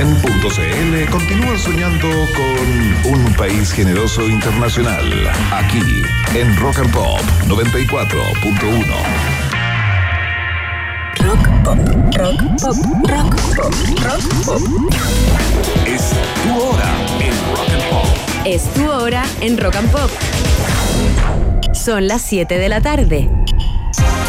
Hansen.cl continúa soñando con un país generoso internacional. Aquí, en Rock and Pop 94.1. Rock pop, rock pop, rock pop, rock pop. Es tu hora en Rock and Pop. Es tu hora en Rock and Pop. Son las 7 de la tarde.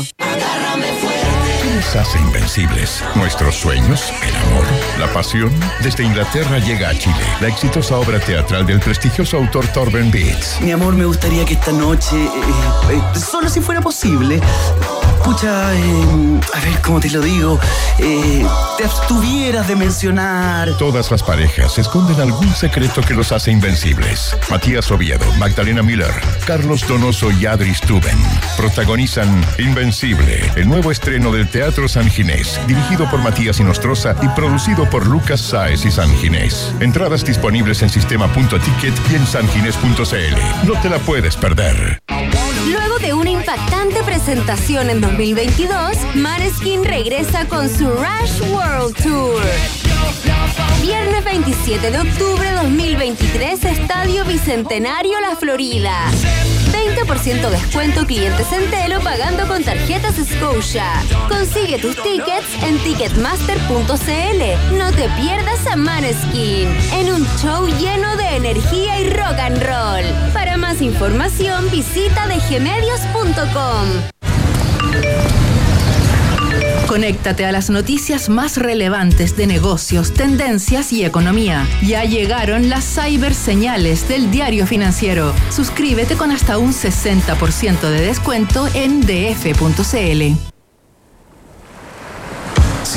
¿Qué nos hace invencibles? Nuestros sueños, el amor, la pasión. Desde Inglaterra llega a Chile la exitosa obra teatral del prestigioso autor Torben Beats. Mi amor, me gustaría que esta noche, eh, eh, solo si fuera posible, pucha, eh, a ver cómo te lo digo, eh, te abstuvieras de mencionar. Todas las parejas esconden algún secreto que los hace invencibles. Matías Oviedo, Magdalena Miller, Carlos Donoso y Adri Stuben protagonizan Invencible, el nuevo estreno del Teatro San Ginés, dirigido por Matías Inostroza y producido por Lucas Sáez y San Ginés. Entradas disponibles en sistema.ticket y en sanginés.cl. No te la puedes perder. Impactante presentación en 2022, Maneskin regresa con su Rush World Tour. Viernes 27 de octubre 2023, Estadio Bicentenario La Florida. 20% descuento clientes en Telo pagando con tarjetas Scotia. Consigue tus tickets en ticketmaster.cl. No te pierdas a Maneskin en un show lleno de energía y rock and roll. Para más información visita dgmedios.com. Conéctate a las noticias más relevantes de negocios, tendencias y economía. Ya llegaron las cyber señales del diario financiero. Suscríbete con hasta un 60% de descuento en df.cl.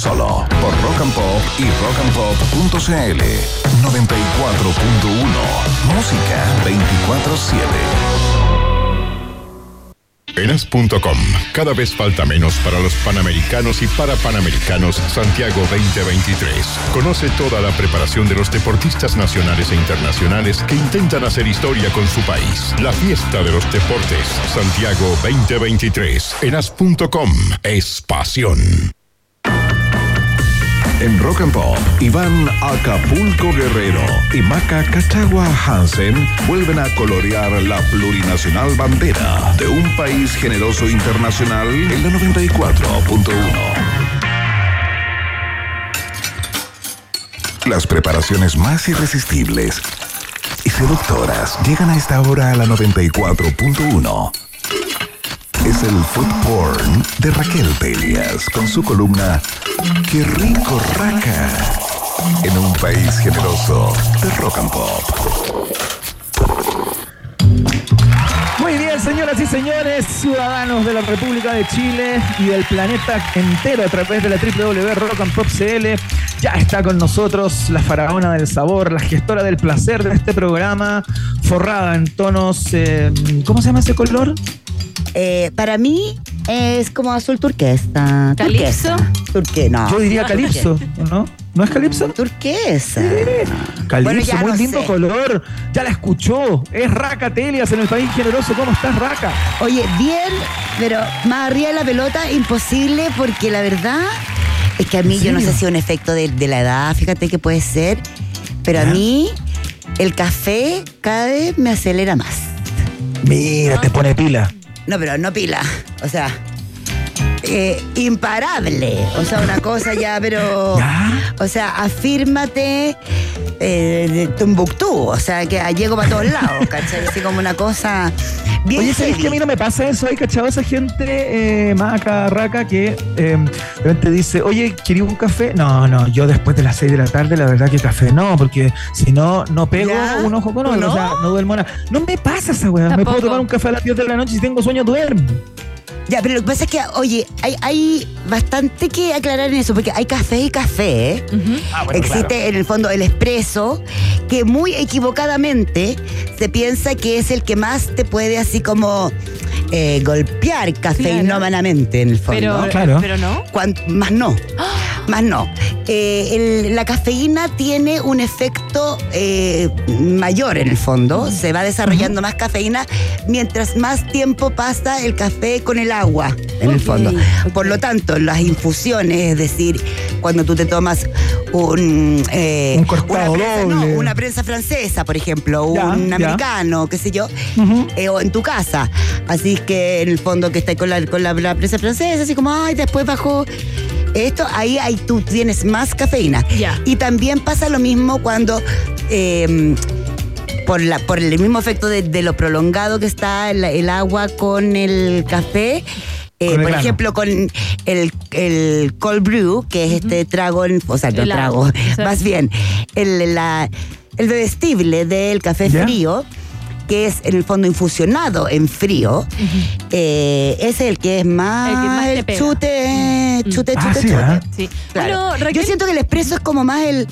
solo por Rock and Pop y rockandpop.cl 94.1, música 24/7. Enas.com. Cada vez falta menos para los panamericanos y para panamericanos Santiago 2023. Conoce toda la preparación de los deportistas nacionales e internacionales que intentan hacer historia con su país. La fiesta de los deportes Santiago 2023. Enas.com es pasión. En Rock and Pop, Iván Acapulco Guerrero y Maca Cachagua Hansen vuelven a colorear la plurinacional bandera de un país generoso internacional en la 94.1. Las preparaciones más irresistibles y seductoras llegan a esta hora a la 94.1. Es el food porn de Raquel Pelias con su columna Qué rico raca en un país generoso de rock and pop. Muy bien, señoras y señores, ciudadanos de la República de Chile y del planeta entero a través de la www.rockandpop.cl. Ya está con nosotros la faraona del sabor, la gestora del placer de este programa, forrada en tonos. eh, ¿Cómo se llama ese color? Eh, para mí es como azul turquesa. ¿Calipso? Turquesa. no. Yo diría calipso, ¿no? ¿No es calipso? Turquesa. Calipso, Bueno, muy no lindo sé. color. Ya la escuchó. Es Raca Telias en el país generoso. ¿Cómo estás, Raca? Oye, bien, pero más arriba de la pelota, imposible, porque la verdad es que a mí ¿En yo no sé si es un efecto de, de la edad, fíjate que puede ser, pero a mí el café cada vez me acelera más. Mira, te pone pila. No, pero no pila. O sea, eh, imparable. O sea, una cosa ya, pero. ¿Ya? O sea, afírmate. eh, de Tumbuctú, o sea, que llego para todos lados, ¿cachai? Así como una cosa bien Oye, ¿sabes heavy. que a mí no me pasa eso? Hay cachado esa gente eh, más raca que eh, de repente dice, oye, ¿quería un café? No, no, yo después de las 6 de la tarde, la verdad que café no, porque si no, no pego ¿Ya? un ojo con otro, ¿No? o sea, no duermo nada. No me pasa esa weá, me puedo tomar un café a las 10 de la noche y si tengo sueño duermo. Ya, pero lo que pasa es que, oye, hay, hay bastante que aclarar en eso, porque hay café y café, ¿eh? Ah, Existe en el fondo el espresso, que muy equivocadamente se piensa que es el que más te puede así como eh, golpear cafeinómanamente en el fondo. Pero, Claro. pero no. Más no, más no. Eh, el- la cafeína tiene un efecto eh, mayor en el fondo, se va desarrollando más cafeína mientras más tiempo pasa el café con el agua, en el fondo. Por lo tanto, las infusiones, es decir, cuando tú te tomas un, eh, Un cortado una, prensa, no, doble. una prensa francesa, por ejemplo, Ya, un ya. americano, qué sé yo, o en tu casa. Así que en el fondo que estás con la, con la, la prensa francesa, así como, ay, después bajó esto, ahí, ahí tú tienes más cafeína. Y también pasa lo mismo cuando... eh, por, la, por el mismo efecto de, de lo prolongado que está el, el agua con el café, eh, por grano. ejemplo, con el, el cold brew, que es este trago, en- o sea, no trago, más bien, el, la- el bebestible del café ¿Ya? frío, que es en el fondo infusionado en frío, eh, es el que es más, El que más te el pega. chute, chute, Ah, chute, sí, chute. Sí. Claro. Bueno, Raquel, Yo siento que el expreso es como más el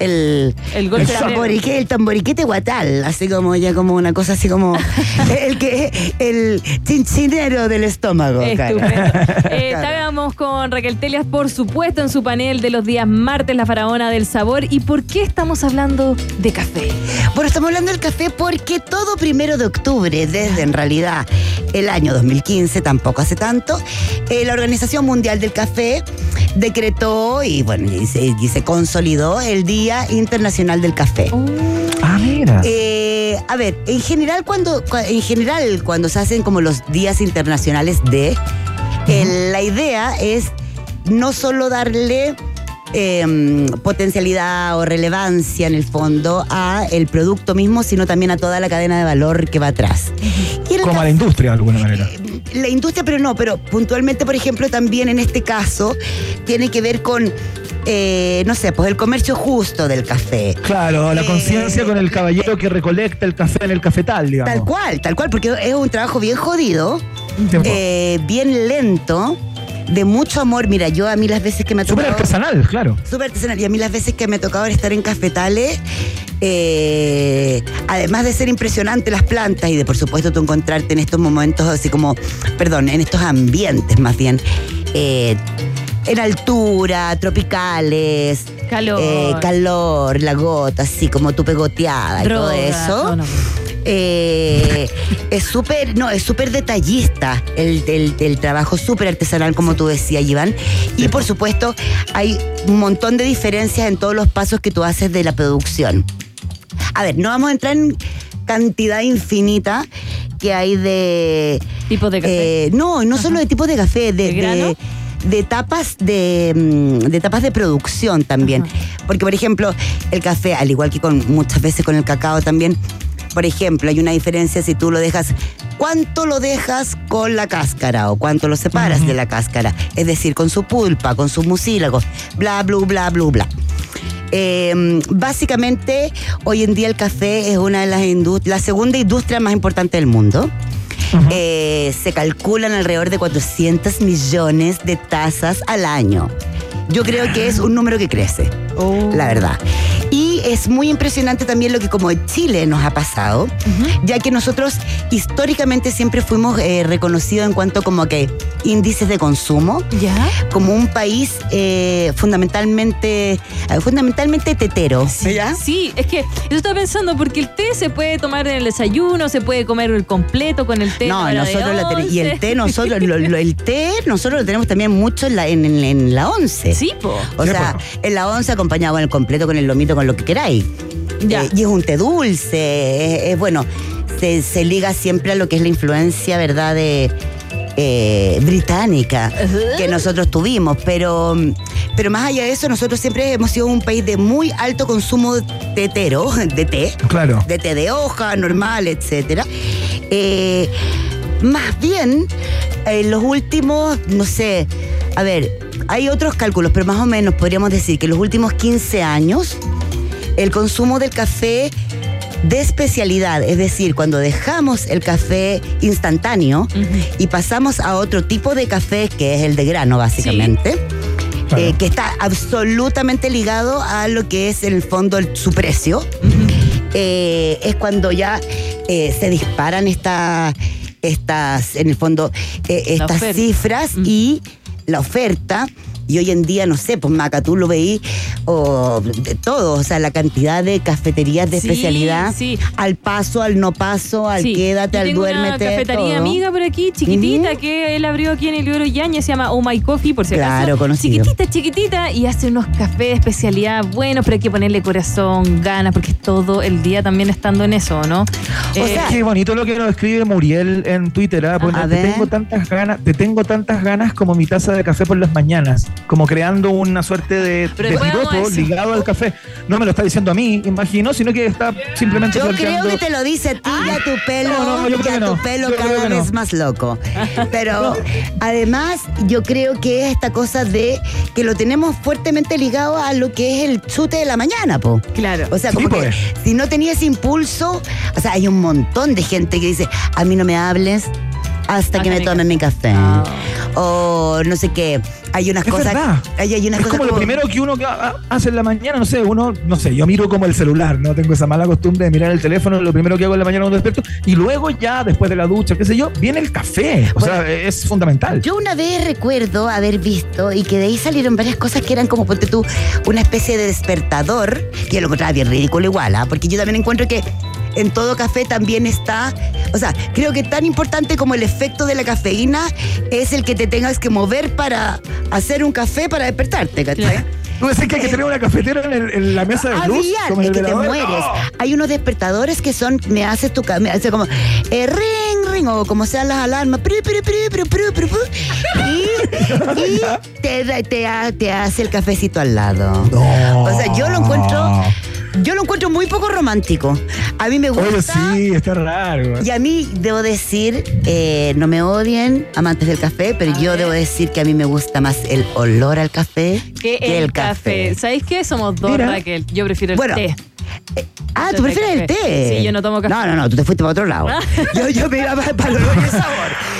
el El golpe el tamborique, tamboriquete guatal, así como ya como una cosa así como el que el chinchinero del estómago. Estupendo. Eh, Claro. Estábamos con Raquel Telias, por supuesto, en su panel de los días martes, la faraona del sabor. ¿Y por qué estamos hablando de café? Bueno, estamos hablando del café porque todo primero de octubre, desde en realidad el año 2015, tampoco hace tanto, eh, la Organización Mundial del Café decretó y bueno, y se, y se consolidó el Día Internacional del Café. Ah, mira. Eh, a ver, en general cuando cua- en general cuando se hacen como los días internacionales de eh, la idea es no solo darle em, potencialidad o relevancia en el fondo a el producto mismo, sino también a toda la cadena de valor que va atrás. Y Como a la industria de alguna manera. la industria, pero no, pero puntualmente, por ejemplo, también en este caso, tiene que ver con, eh, no sé, pues el comercio justo del café. Claro, la Eh, conciencia con el caballero que recolecta el café en el cafetal, digamos. Tal cual, tal cual, porque es un trabajo bien jodido, eh, bien lento, de mucho amor. Mira, yo a mí las veces que me ha Súper tocado... artesanal, claro. Súper artesanal. Y a mí las veces que me ha tocado estar en cafetales, eh, además de ser impresionante las plantas y de por supuesto tú encontrarte en estos momentos así como, perdón, en estos ambientes más bien, eh, en altura, tropicales, Calor. eh, calor, la gota, así como tu pegoteada y todo eso. No, no. Eh, es súper, no, es súper detallista el, el- el trabajo, súper artesanal, como tú decías, Iván. Y por supuesto, hay un montón de diferencias en todos los pasos que tú haces de la producción. A ver, no vamos a entrar en cantidad infinita que hay de. Tipos de café. eh, no, no solo de tipos de café, de, ¿De grano? de- de etapas de, mm, de etapas de producción también. Porque, por ejemplo, el café, al igual que con muchas veces con el cacao también, por ejemplo, hay una diferencia si tú lo dejas. ¿Cuánto lo dejas con la cáscara o cuánto lo separas de la cáscara? Es decir, con su pulpa, con sus mucílagos, bla, bla, bla, bla, bla. Eh, básicamente, hoy en día el café es una de las indust- la segunda industria más importante del mundo. Eh, se calculan alrededor de 400 millones de tazas al año. Yo creo que es un número que crece, la verdad. Y es muy impresionante también lo que como Chile nos ha pasado, ya que nosotros históricamente siempre fuimos eh, reconocidos en cuanto como que índices de consumo, ¿Ya? como un país eh, fundamentalmente, eh, fundamentalmente tetero. ¿ya? Sí, es que yo estaba pensando, porque el té se puede tomar en el desayuno, se puede comer el completo con el té. No, nosotros la ten- y el té nosotros lo- lo- el té nosotros lo tenemos también mucho en la en, en- en la once. Sí, po. O Sí, sea, en la once acompañado con el completo, con el lomito, con lo que queráis. Ya. Eh, y es un té dulce, es, es bueno, se, se liga siempre a lo que es la influencia, ¿verdad? De eh, británica que nosotros tuvimos, pero, pero más allá de eso, nosotros siempre hemos sido un país de muy alto consumo tetero, de té, Claro. de té de hoja, normal, etcétera. Eh, más bien, en los últimos, no sé, a ver, hay otros cálculos, pero más o menos podríamos decir que en los últimos 15 años, el consumo del café de especialidad, es decir, cuando dejamos el café instantáneo y pasamos a otro tipo de café, que es el de grano, básicamente. Claro. eh, que está absolutamente ligado a lo que es en el fondo el- su precio, eh, es cuando ya eh, se disparan esta- estas, en el fondo, estas cifras y la oferta. Y hoy en día, no sé, pues Maca, tú lo veí, o de todo, o sea, la cantidad de cafeterías de Sí, especialidad, sí. al paso, al no paso, al Sí. quédate, Yo al tengo duérmete. una cafetería todo. amiga por aquí, chiquitita, que él abrió aquí en el Libro Yañez, se llama Oh My Coffee, por si acaso. Claro, conocido. Chiquitita, chiquitita, y hace unos cafés de especialidad buenos, pero hay que ponerle corazón, ganas, porque es todo el día también estando en eso, ¿no? O Eh, sea, Qué bonito lo que nos escribe Muriel en Twitter. ¿ah? A te ver. tengo tantas ganas, te tengo tantas ganas como mi taza de café por las mañanas, como creando una suerte de, de piropo ligado al café. No me lo está diciendo a mí, imagino, sino que está simplemente Yo creo que te lo dice a ti y a tu pelo, No, no, yo y creo a que tu no. pelo Yo cada vez más loco. Pero además, yo creo que es esta cosa de que lo tenemos fuertemente ligado a lo que es el chute de la mañana, po. Claro. O sea, Sí, como que pues. si no tenía ese impulso, o sea, hay un montón de gente que dice, a mí no me hables hasta que me tome café". mi café. Ah. O no sé qué. Hay unas Es cosas. verdad. Hay, hay unas Es cosas como lo primero que uno hace en la mañana, no sé, uno, no sé, yo miro como el celular, no tengo esa mala costumbre de mirar el teléfono, lo primero que hago en la mañana cuando despierto, y luego ya, después de la ducha, qué sé yo, viene el café. O sea, es fundamental. Yo una vez recuerdo haber visto y que de ahí salieron varias cosas que eran como, ponte tú, una especie de despertador, que yo lo encontraba bien ridículo igual, ¿ah? porque yo también encuentro que en todo café también está, o sea, creo que tan importante como el efecto de la cafeína es el que te tengas que mover para hacer un café para despertarte, ¿cachai? ¿Tú decís que hay que tener una cafetera en, el- en la mesa de luz? Había, como en es el que te mueres. ¡No! Hay unos despertadores que son, me haces tu me hace como eh, ring, ring, o como sean las alarmas, y, y te, te, te hace el cafecito al lado. No. O sea, yo lo encuentro, yo lo encuentro muy poco romántico. A mí me gusta. Oye, sí, está raro. Y a mí debo decir, eh, no me odien, amantes del café, pero yo debo decir que a mí me gusta más el olor al café que el, café. ¿Sabéis qué? Somos dos, Mira. Raquel. Yo prefiero el Bueno, té. Ah, ¿tú prefieres el té? Sí, yo no tomo café. No, no, no, tú te fuiste para otro lado. yo, yo me iba para, para el olor y el sabor.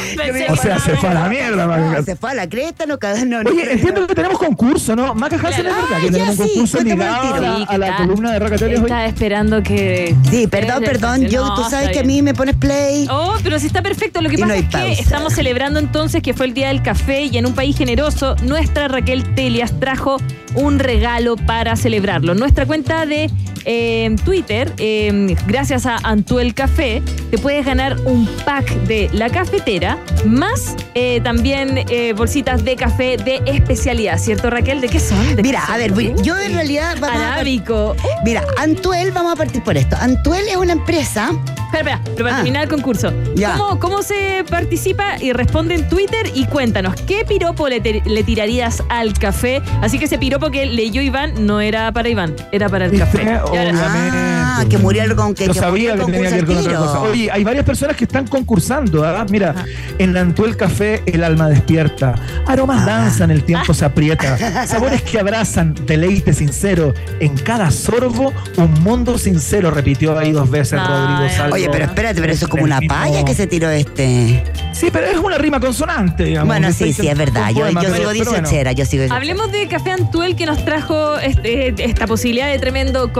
O sea, se fue a la mierda, No, Maca. se fue a la cresta, no no, no. Oye, entiendo que tenemos concurso, ¿no? Maca Hansen es Ah, verdad que tenemos un sí, concurso ligado a la, Sí, a la que columna de hoy. Estaba esperando que. Sí, perdón, perdón. Yo, No, tú sabes que a mí me pones play. Oh, pero sí está perfecto. Lo que pasa es que estamos celebrando entonces que fue el Día del Café y en un país generoso, nuestra Raquel Telias trajo un regalo para celebrarlo. Nuestra cuenta de eh, Twitter, eh, gracias a Antuel Café, te puedes ganar un pack de la cafetera más eh, también eh, bolsitas de café de especialidad, ¿cierto Raquel? ¿De qué son? ¿De qué Mira, son? a ver, voy- yo en realidad vamos a Arábico. Mira, Antuel, vamos a partir por esto. Antuel es una empresa. Espera, espera, pero para Ah. terminar el concurso. Ya. ¿Cómo, ¿Cómo se participa? Y responde en Twitter y cuéntanos, ¿qué piropo le, te- le tirarías al café? Así que ese piropo que leyó Iván no era para Iván, era para el café. Obviamente. Ah, que murió el con que. Yo que sabía que tenía que ver con otra cosa. Oye, hay varias personas que están concursando. ¿ah? Mira, en la Antuel Café el alma despierta. Aromas danzan, el tiempo se aprieta. Sabores que abrazan, deleite sincero. En cada sorbo, un mundo sincero, repitió ahí dos veces. Rodrigo Salvo. Oye, pero espérate, pero eso es como una Terminó. palla que se tiró este. Sí, pero es una rima consonante, digamos. Bueno, No sí, sí, es verdad. con Yo, yo sigo pero bueno. yo sigo. Hablemos de Café Antuel que nos trajo este- esta posibilidad de tremendo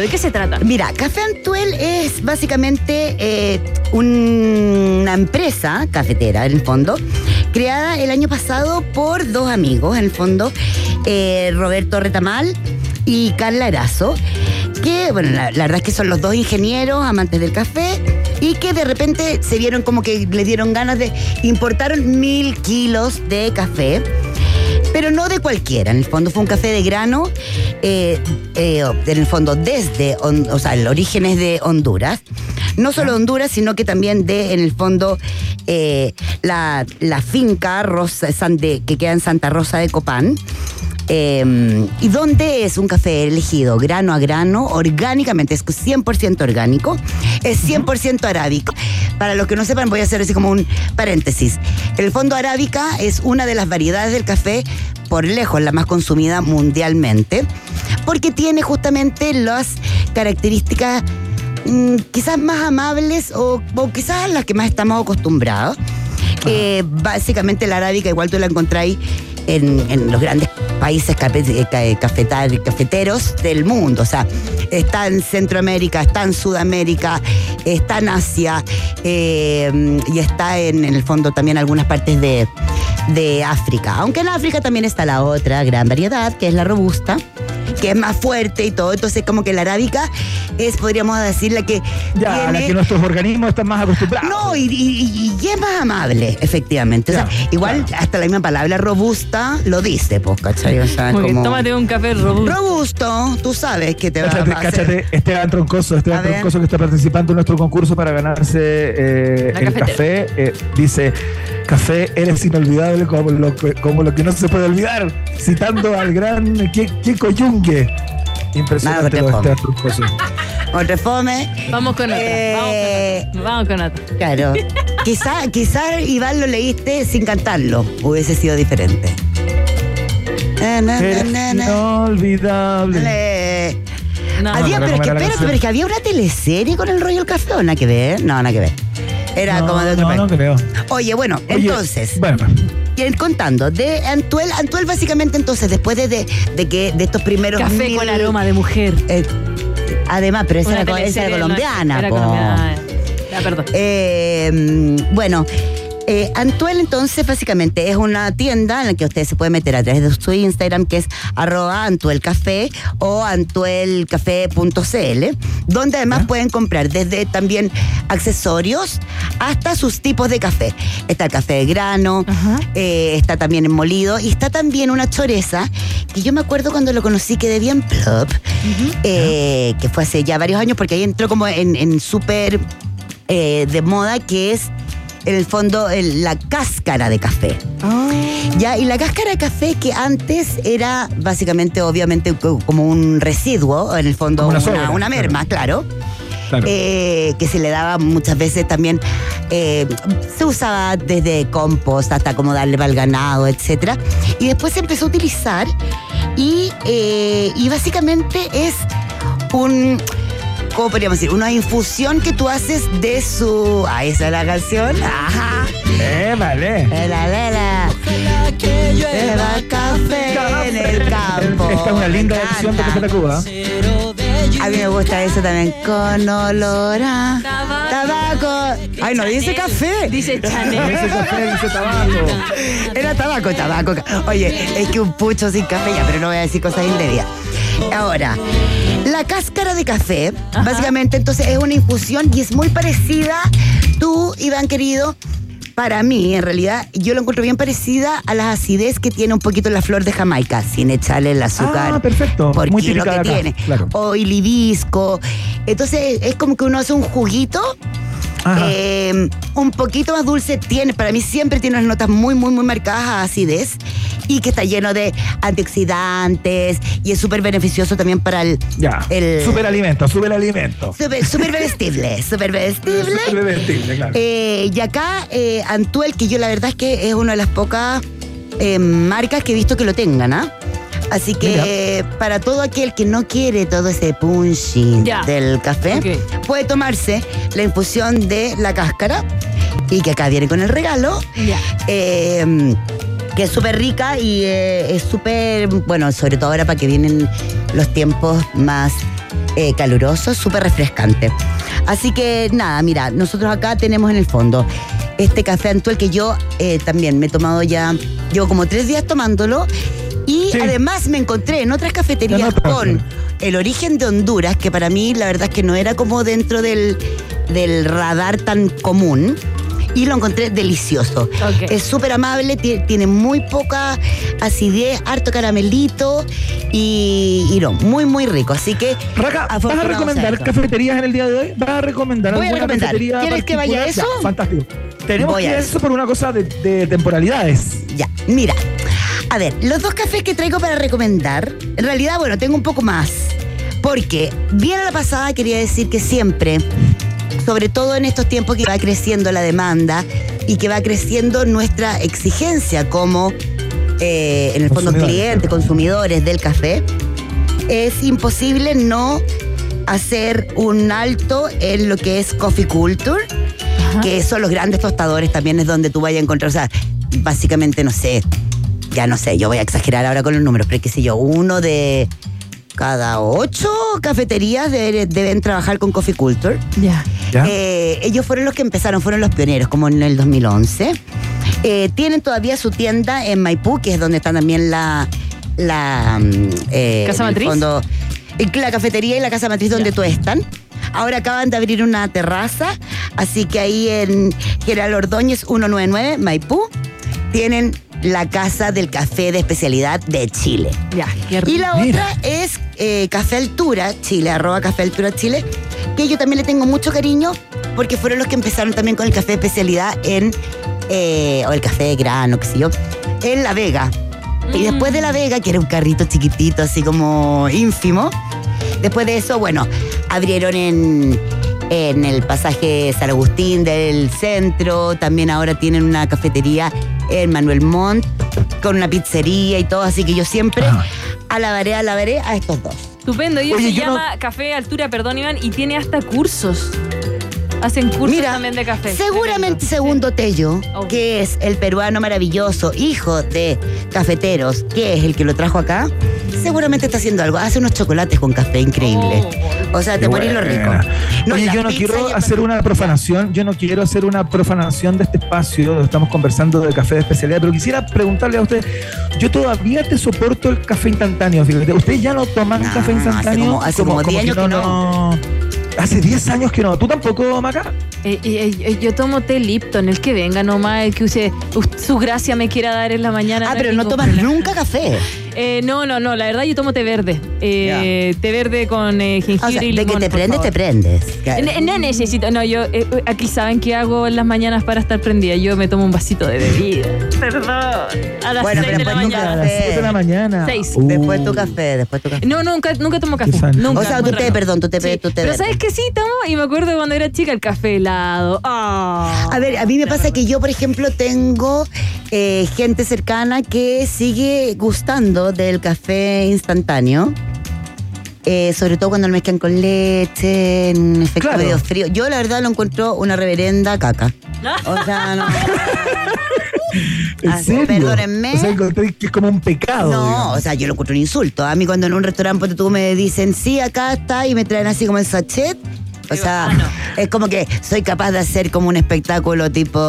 ¿De qué se trata? Mira, Café Antuel es básicamente eh, un- una empresa cafetera, en el fondo, creada el año pasado por dos amigos, en el fondo, eh, Roberto Retamal y Carla Erazo, que, bueno, la, verdad es que son los dos ingenieros, amantes del café, y que de repente se vieron como que le dieron ganas de, importaron mil kilos de café pero no de cualquiera. En el fondo fue un café de grano, eh, eh, en el fondo desde, o sea, el origen es de Honduras. no solo de Honduras, sino que también de, en el fondo, eh, la, la finca Rosa, San de- que queda en Santa Rosa de Copán. Eh, y donde es un café elegido grano a grano, orgánicamente, es 100% orgánico, es 100% arábico. Para los que no sepan, voy a hacer así como un paréntesis. El fondo arábica es una de las variedades del café por lejos la más consumida mundialmente, porque tiene justamente las características mm, quizás más amables o, o quizás las que más estamos acostumbrados. Eh, básicamente la arábica igual tú la encontráis en, los grandes países eh, eh, cafetar- cafeteros del mundo. O sea, está en Centroamérica, está en Sudamérica, está en Asia eh, y está en, en el fondo también algunas partes de, de África. Aunque en África también está la otra gran variedad, que es la robusta, que es más fuerte y todo. Entonces, como que la arábica es, podríamos decir, la que Ya, a la que nuestros organismos están más acostumbrados. no, y, y- y- y es más amable, efectivamente. O sea, Ya, igual hasta la misma palabra robusta lo dice, pues, ¿cachai? O sea, Como tómate un café robusto. Robusto, tú sabes que te va Cáchate, a hacer- cáchate, Esteban Troncoso, Esteban A ver. Troncoso que está participando en nuestro concurso para ganarse eh, el cafetera. café. eh, dice, café eres inolvidable como lo, que- como lo que no se puede olvidar, citando al gran Ki- Kiko Yungue. Impresionante Nada, Esteban Troncoso. Otra fome. Vamos con otra. Eh, Vamos con otra. Otra. Claro. quizá, quizá, Iván, lo leíste sin cantarlo. Hubiese sido diferente. Na, na, na, inolvidable. Le- No, había, no, pero es que no, no, no, espérate, no. pero es que había una teleserie con el rollo del café, ¿o nada que ver? No, nada que ver. Era No, como de otro no, país. no creo. Oye, bueno, Oye, entonces. Bueno, Y en- contando, de Antuel, Antuel básicamente entonces, después de, de, de que de estos primeros Café mil- con aroma de mujer. eh, además, pero esa Una era, esa era no, colombiana, era po. colombiana. Ya, perdón. Eh, mm, bueno, eh, Antuel entonces básicamente es una tienda en la que ustedes se pueden meter a través de su Instagram que es arroba antuelcafé o antuelcafé.cl donde además pueden comprar desde también accesorios hasta sus tipos de café. Está el café de grano, eh, está también en molido y está también una choreza que yo me acuerdo cuando lo conocí quedé bien plop, eh, que fue hace ya varios años porque ahí entró como en, en súper eh, de moda que es en el fondo el- la cáscara de café. Ya, y la cáscara de café que antes era básicamente, obviamente, co- como un residuo, en el fondo una sobra, una merma, claro. claro. eh, que se le daba muchas veces también, eh, se usaba desde compost hasta como darle para el ganado, etc. Y después se empezó a utilizar y, eh, y básicamente es un, ¿cómo podríamos decir? Una infusión que tú haces de su... Ah, esa es la canción. Ajá. Eh, vale. La, la, la. Lleva café en el campo. Esta es una linda versión de. Café Tacuba. A mí me gusta eso también. Con olor a tabaco. Ay, no dice café. Dice Chanel. Ese café, ese tabaco. Era tabaco, tabaco. Oye, es que un pucho sin café ya, pero no voy a decir cosas indebidas. Ahora, la cáscara de café, básicamente entonces es una infusión y es muy parecida, tú, Iván querido, para mí, en realidad, yo lo encuentro bien parecida a la acidez que tiene un poquito la flor de Jamaica, sin echarle el azúcar. Ah, perfecto. Por Muy kilo típica que acá, tiene. claro. O el hibisco. Entonces, es como que uno hace un juguito. Eh, un poquito más dulce tiene, para mí siempre tiene unas notas muy, muy, muy marcadas a acidez y que está lleno de antioxidantes y es súper beneficioso también para el... Ya. el Superalimento, superalimento. Súper súper bebestible, súper bebestible. Superbebestible, claro. Eh, y acá, eh, Antuel, que yo la verdad es que es una de las pocas eh, marcas que he visto que lo tengan, ¿ah? Así que Mira. para todo aquel que no quiere todo ese punchy Ya. del café, puede tomarse la infusión de la cáscara y que acá viene con el regalo. Ya. eh, que es súper rica y eh, es súper, bueno, sobre todo ahora para que vienen los tiempos más eh, calurosos, súper refrescante. Así que nada, mira, nosotros acá tenemos en el fondo este café Antuel que yo eh, también me he tomado ya, llevo como tres días tomándolo y Sí. además me encontré en otras cafeterías no con el origen de Honduras, que para mí la verdad es que no era como dentro del, del radar tan común. y lo encontré delicioso. Es súper amable, ti- tiene muy poca acidez, harto caramelito y, y no, muy, muy rico. Así que. Raca, ¿vas a recomendar cafeterías en el día de hoy? ¿Vas a recomendar Voy a alguna recomendar. cafetería ¿Quieres que vaya a eso? Ya, fantástico. Tenemos Voy que ir a a eso. eso por una cosa de, de temporalidades. Ya, mira. A ver, los dos cafés que traigo para recomendar, en realidad, bueno, tengo un poco más. Porque bien a la pasada quería decir que siempre, sobre todo en estos tiempos que va creciendo la demanda y que va creciendo nuestra exigencia como, eh, en el fondo, clientes, consumidores del café, es imposible no hacer un alto en lo que es coffee culture, que son los grandes tostadores, también es donde tú vayas a encontrar, o sea, básicamente, no sé, ya no sé, yo voy a exagerar ahora con los números, pero qué sé yo, uno de cada ocho cafeterías de- deben trabajar con coffee culture. Ya. Eh, ellos fueron los que empezaron, fueron los pioneros, como en el 2011. Eh, tienen todavía su tienda en Maipú, que es donde está también la... la mm, eh, ¿Casa matriz? fondo, la cafetería y la casa matriz donde tú están. Ahora acaban de abrir una terraza, así que ahí en General Ordóñez 199, Maipú, tienen la casa del café de especialidad de Chile. Ya, qué Y la Mira. otra es eh, Café Altura Chile, arroba Café Altura Chile, que yo también le tengo mucho cariño porque fueron los que empezaron también con el café de especialidad en, eh, o el café de grano, qué sé yo, en La Vega. Y después de La Vega, que era un carrito chiquitito, así como ínfimo, después de eso, bueno, abrieron en, en el pasaje San Agustín del centro, también ahora tienen una cafetería en Manuel Montt, con una pizzería y todo, así que yo siempre Ah. alabaré, alabaré a estos dos. Estupendo. Y Oye, se yo llama Café Altura, perdón, Iván, y tiene hasta cursos. Hacen cursos Mira, también de café. seguramente Tremendo. Segundo Tello, que es el peruano maravilloso, hijo de cafeteros, que es el que lo trajo acá, seguramente está haciendo algo. Hace unos chocolates con café increíble. Oh, o sea, te morís lo rico. No, Oye, yo no quiero hacer una profanación, yo no quiero hacer una profanación de este espacio, estamos conversando de café de especialidad, pero quisiera preguntarle a usted, yo todavía te soporto el café instantáneo, fíjate, ¿ustedes ya no toman No, café hace instantáneo? como- hace como 10 años que no. Hace 10 años que no. ¿Tú tampoco, Maca? Eh, eh, eh, yo tomo té Lipton, el que venga nomás, el que use, us- su gracia me quiera dar en la mañana. Ah, pero no tomas problema. nunca café. Eh, no, no, no, la verdad yo tomo té verde. Eh, Té verde con eh, jengibre O sea, y de limón. que te prendes, favor. te prendes. Ne- No necesito, no, yo eh, aquí saben qué hago en las mañanas para estar prendida. Yo me tomo un vasito de bebida. Perdón. A las Bueno, 6 pero de la nunca A mañana. las 7 de la mañana. Seis. Uh. Después tu café, después tu café. No, nunca, nunca tomo café. Nunca, O sea, tu té, perdón, tu té, Sí, tu té Pero verde. ¿sabes qué tomo? Y me acuerdo cuando era chica el café helado. Ah. A ver, a mí me pasa que yo, por ejemplo, tengo eh, gente cercana que sigue gustando del café instantáneo. Eh, sobre todo cuando lo mezclan con leche, en efecto Claro. medio frío. Yo, la verdad, lo encuentro una reverenda caca. O sea, no. ¿En Ah, serio? perdónenme. O sea, encontré que es como un pecado. No, digamos. o sea, yo lo encuentro un insulto. A mí cuando en un restaurante tú me dicen, sí, acá está, y me traen así como el sachet. O sea, es como que soy capaz de hacer como un espectáculo tipo...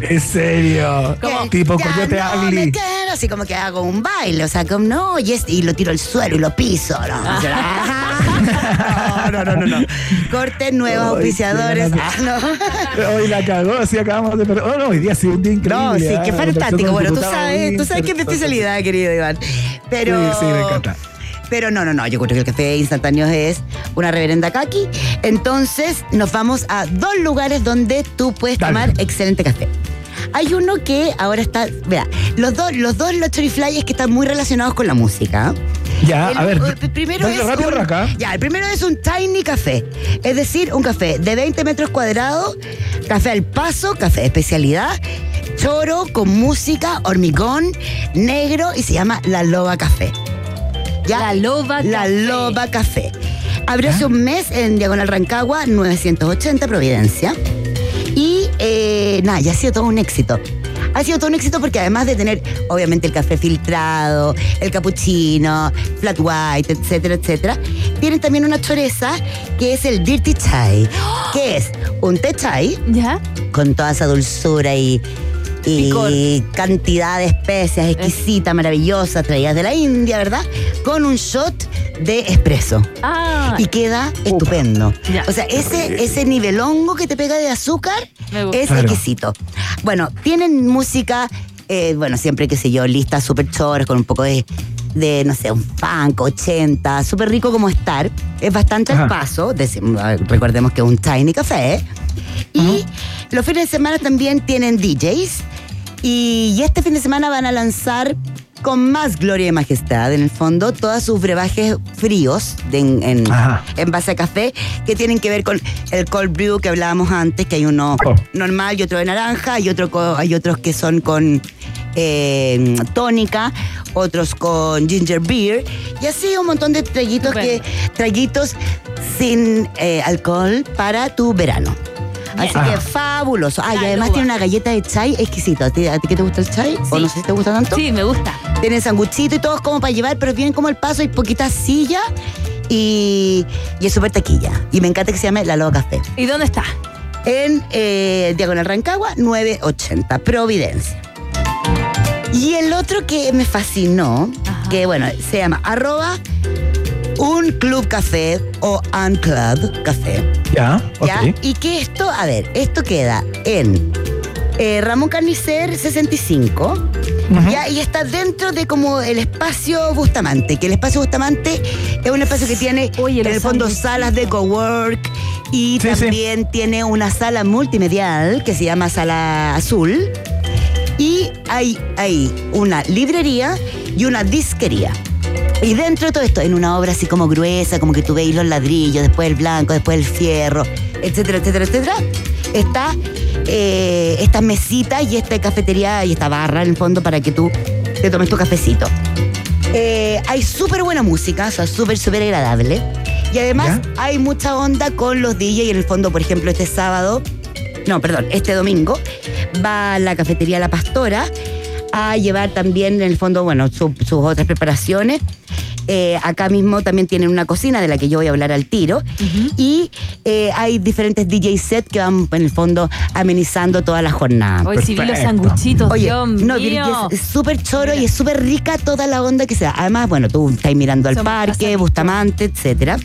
En serio. ¿Qué? Tipo Coyote no me quedo, así como que hago un baile, o sea, como no, y, es- y lo tiro al suelo y lo piso, ¿no? No, no, no, no, no. Corten nuevos Ay, auspiciadores. qué Ah, no. Hoy la cagó, así acabamos de perder. Oh, no, hoy día ha sido un día increíble. No, sí, ¿ah? qué fantástico. Conversando Bueno, tú sabes, tú sabes que es mi especialidad, querido Iván. Pero. Sí, sí, me encanta. Pero no, no, no. Yo creo que el café instantáneo es una reverenda kaki. Entonces, nos vamos a dos lugares donde tú puedes Dale. tomar excelente café. Hay uno que ahora está. Vea, los dos, los dos Luxury Flyers que están muy relacionados con la música. Ya, El- a ver. el primero es rápido, un. Ya, el primero es un tiny café. Es decir, un café de 20 metros cuadrados, café al paso, café de especialidad, choro con música, hormigón, negro y se llama La Loba Café. ¿Ya? La Loba La Café. Loba Café. Abrió hace un mes en Diagonal Rancagua, 980 Providencia. Y eh, nada, ya ha sido todo un éxito. Ha sido todo un éxito porque además de tener, obviamente, el café filtrado, el cappuccino, flat white, etcétera, etcétera, tienen también una choreza que es el dirty chai, que es un té chai ¿Ya? con toda esa dulzura y, y cantidad de especias exquisita, maravillosa, traídas de la India, ¿verdad? Con un shot de espresso. Ah, Y queda estupendo. Ya. O sea, ese, ese nivel hongo que te pega de azúcar Me gusta. es Claro. exquisito. Bueno, tienen música, eh, bueno, siempre, qué sé yo, listas súper choras con un poco de, de, no sé, un funk, 80, súper rico como estar. Es bastante al Ajá. paso. decim- a ver, recordemos que es un tiny café. Y los fines de semana también tienen DJs. Y, y este fin de semana van a lanzar con más gloria y majestad, en el fondo, todos sus brebajes fríos de- en, en- base a café que tienen que ver con el cold brew que hablábamos antes, que hay uno Oh. normal y otro de naranja, y otro hay otros que son con eh, tónica, otros con ginger beer, y así un montón de traguitos que traguitos sin eh, alcohol para tu verano. Así Bien. que Ah. fabuloso. Ah, y La además luba. tiene una galleta de chai exquisita. ¿A ti, a ti qué te gusta el chai? ¿O Sí. no sé si te gusta tanto? sí, me gusta. Tienen sanguchito y todo es como para llevar, pero bien como el paso, hay poquitas sillas y, y es súper taquilla. Y me encanta que se llame La Loba Café. ¿Y dónde está? En eh, Diagonal Rancagua, 980, Providencia. Y el otro que me fascinó, Ajá. que bueno, se llama arroba un club café o un club café. Ya, ok. ¿ya? Y que esto, a ver, esto queda en eh, Ramón Carnicer 65. Ujú. ¿ya? Y está dentro de como el espacio Bustamante, que el espacio Bustamante es un espacio que tiene Oye, en el fondo salas de cowork y Sí, sí. también tiene una sala multimedial que se llama Sala Azul. Y hay, hay una librería y una disquería. Y dentro de todo esto, en una obra así como gruesa, como que tú veis los ladrillos, después el blanco, después el fierro, etcétera, etcétera, etcétera, está eh, estas mesitas y esta cafetería y esta barra en el fondo para que tú te tomes tu cafecito. Eh, hay súper buena música, o sea, súper, súper agradable. Y además ¿Ya? hay mucha onda con los DJ en el fondo, por ejemplo, este sábado, no, perdón, este domingo, va a la cafetería La Pastora a llevar también en el fondo, bueno, su- sus otras preparaciones. Eh, acá mismo también tienen una cocina de la que yo voy a hablar al tiro. Y eh, hay diferentes DJ sets que van en el fondo amenizando toda la jornada. Hoy sí vi los sanguchitos, Oye, Dios no, mío. es súper choro y es súper rica toda la onda que se da. Además, bueno, tú estás mirando al parque. Bustamante, etcétera.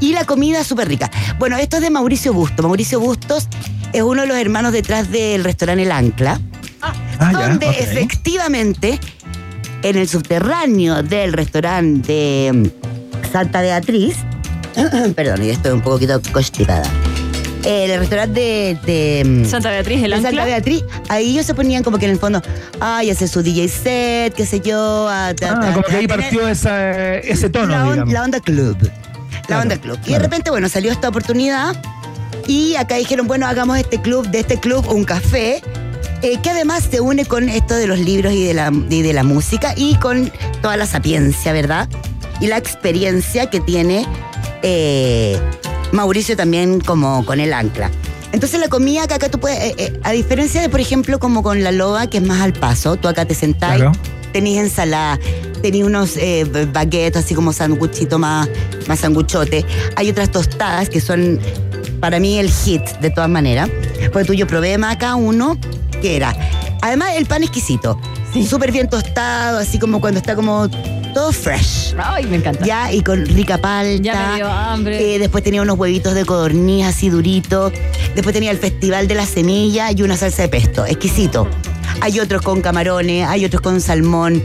Y la comida es súper rica. Bueno, esto es de Mauricio Bustos. Mauricio Bustos es uno de los hermanos detrás del restaurante El Ancla, Ah, ya, donde efectivamente en el subterráneo del restaurante de mm, Santa Beatriz, perdón, y estoy un poquito constipada. En el restaurante de, de, mm, Santa Beatriz, el de Santa. Beatriz, ahí ellos se ponían como que en el fondo, ay, hacer su DJ set, qué sé yo. a- ta- Ah, ta- como que ahí partió esa- ese tono, la, on- la onda club. La Claro, onda club. Y de repente, bueno, salió esta oportunidad y acá dijeron, bueno, hagamos este club, de este club un café. Eh, que además se une con esto de los libros y de, la, y de la música y con toda la sapiencia, ¿verdad? Y la experiencia que tiene eh, Mauricio también como con el ancla. Entonces la comida que acá tú puedes, eh, eh, a diferencia de por ejemplo como con la loba que es más al paso, tú acá te sentás, Claro. tenéis ensalada, tenéis unos eh, baguettes así como sanguchito más, más sanguchote. Hay otras tostadas que son para mí el hit de todas maneras. Pues tú yo probé acá uno que era, además el pan exquisito, súper bien tostado, así como cuando está como todo fresh. Ay, me encanta. Ya, y con rica palta. Ya me dio hambre. Eh, después tenía unos huevitos de codorniz así duritos. Después tenía el Festival de la Semilla y una salsa de pesto. Exquisito. Hay otros con camarones, hay otros con salmón,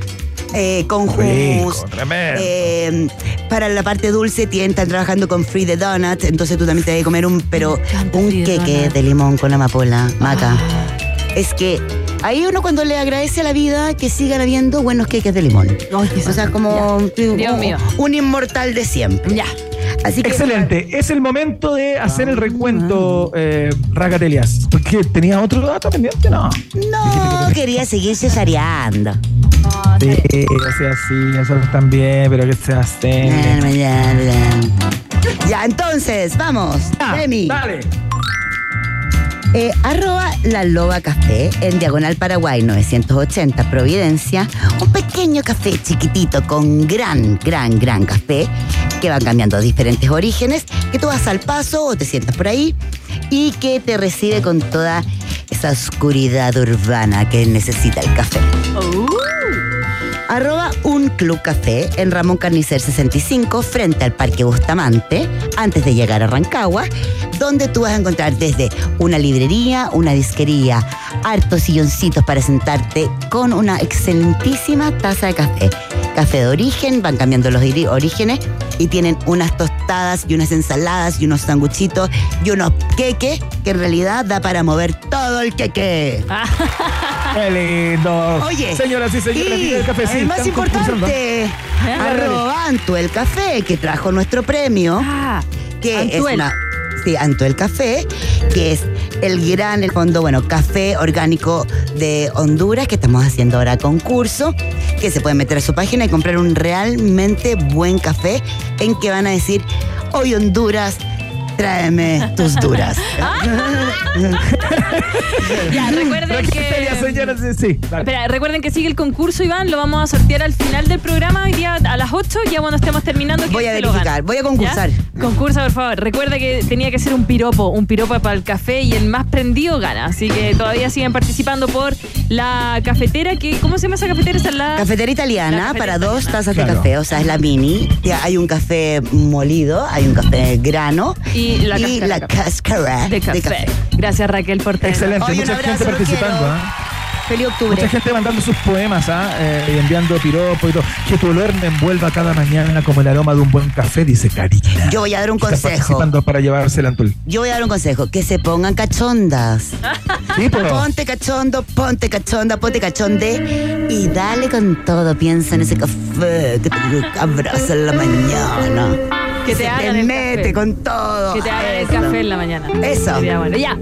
eh, con hummus. Eh, para la parte dulce tienen, están trabajando con Free the Donut, entonces tú también te debes comer un, pero un queque de limón con amapola, maca. Ah. Es que ahí uno cuando le agradece a la vida que sigan habiendo buenos queques de limón. Ay, O sea, como un, Dios un- mío. un inmortal de siempre. Ya. Así que Excelente. Es el momento de hacer el recuento, eh, Racatelias. Porque tenía otro dato pendiente, no. No, quería seguir cesareando. Sí, o sea, sí, nosotros también, pero que se hace. Ya, entonces, vamos. Demi. Dale. Eh, arroba la loba café en Diagonal Paraguay 980 Providencia. Un pequeño café chiquitito con gran, gran, gran café que van cambiando diferentes orígenes, que tú vas al paso o te sientas por ahí y que te recibe con toda esa oscuridad urbana que necesita el café. Arroba un club café en Ramón Carnicer 65 frente al Parque Bustamante, antes de llegar a Rancagua, donde tú vas a encontrar desde una librería, una disquería, hartos silloncitos para sentarte con una excelentísima taza de café. Café de origen, van cambiando los orígenes y tienen unas tostadas y unas ensaladas y unos sanguchitos y unos queques que en realidad da para mover todo el queque. Qué lindo. Oye, señoras y señores, y el cafecito. el más importante, arroba Antuel Café, que trajo nuestro premio, Ah, que es Antuel. una... Sí, Antuel Café, que es el gran, el fondo, bueno, café orgánico de Honduras, que estamos haciendo ahora concurso, que se pueden meter a su página y comprar un realmente buen café en que van a decir, hoy Honduras, tráeme tus duras. Ya, recuerden que. señoras sí. Espera, recuerden que sigue el concurso, Iván. Lo vamos a sortear al final del programa, hoy día a las 8, ya cuando estemos terminando. Voy ¿quién a lo verificar, voy a concursar. ¿Ya? Concursa, por favor. Recuerda que tenía que ser un piropo, un piropo para el café y el más prendido gana. Así que todavía siguen participando por la cafetera. que ¿Cómo se llama esa cafetera? Esa es la... Cafetera La italiana cafetera para dos tazas Claro. de café, o sea, es la mini. Ya Hay un café molido, hay un café grano Y la cáscara la de café. cáscara de café. Gracias, Raquel, por tenernos. Excelente, mucha abrazo, gente participando. ¿ah? Feliz octubre. Mucha gente mandando sus poemas ¿ah? Eh, y enviando piropos y todo. Que tu olor me envuelva cada mañana como el aroma de un buen café, dice Karina. Yo voy a dar un consejo. participando para llevarse el Antul. Yo voy a dar un consejo, que se pongan cachondas. Sí, pero. Ponte cachondo, ponte cachonda, ponte cachonde y dale con todo. Piensa en ese café que te abraza en la mañana. Que te Se hagan el mete café. con todo. Que te hagan el café en la mañana. Eso. Sería bueno. Ya.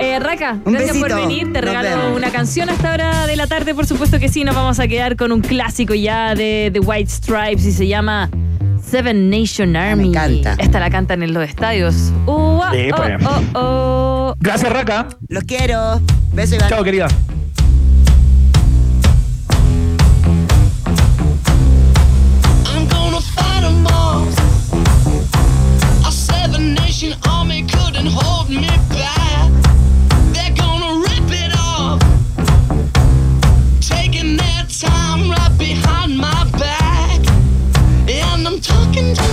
Eh, Raka, Un gracias por besito. venir. Te Nos regalo vemos. una canción hasta hora de la tarde, por supuesto que sí. Nos vamos a quedar con un clásico ya de The White Stripes y se llama Seven Nation Army. encanta. Esta la cantan en los estadios. Uh, ah, Sí, oh, pues. oh, oh. Gracias, Raca. Los quiero. Beso, Iván. Chao, querida. And I'm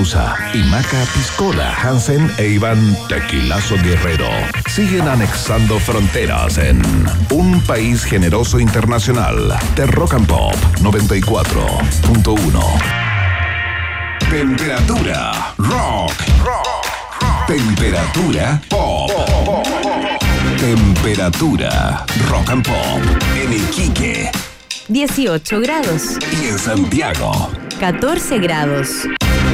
y Maca Piscola, Hansen e Iván Tequilazo Guerrero siguen anexando fronteras en Un País Generoso Internacional de Rock and Pop 94.1. Temperatura rock. Temperatura pop. Temperatura rock and pop en Iquique 18 grados, y en Santiago. 14 grados.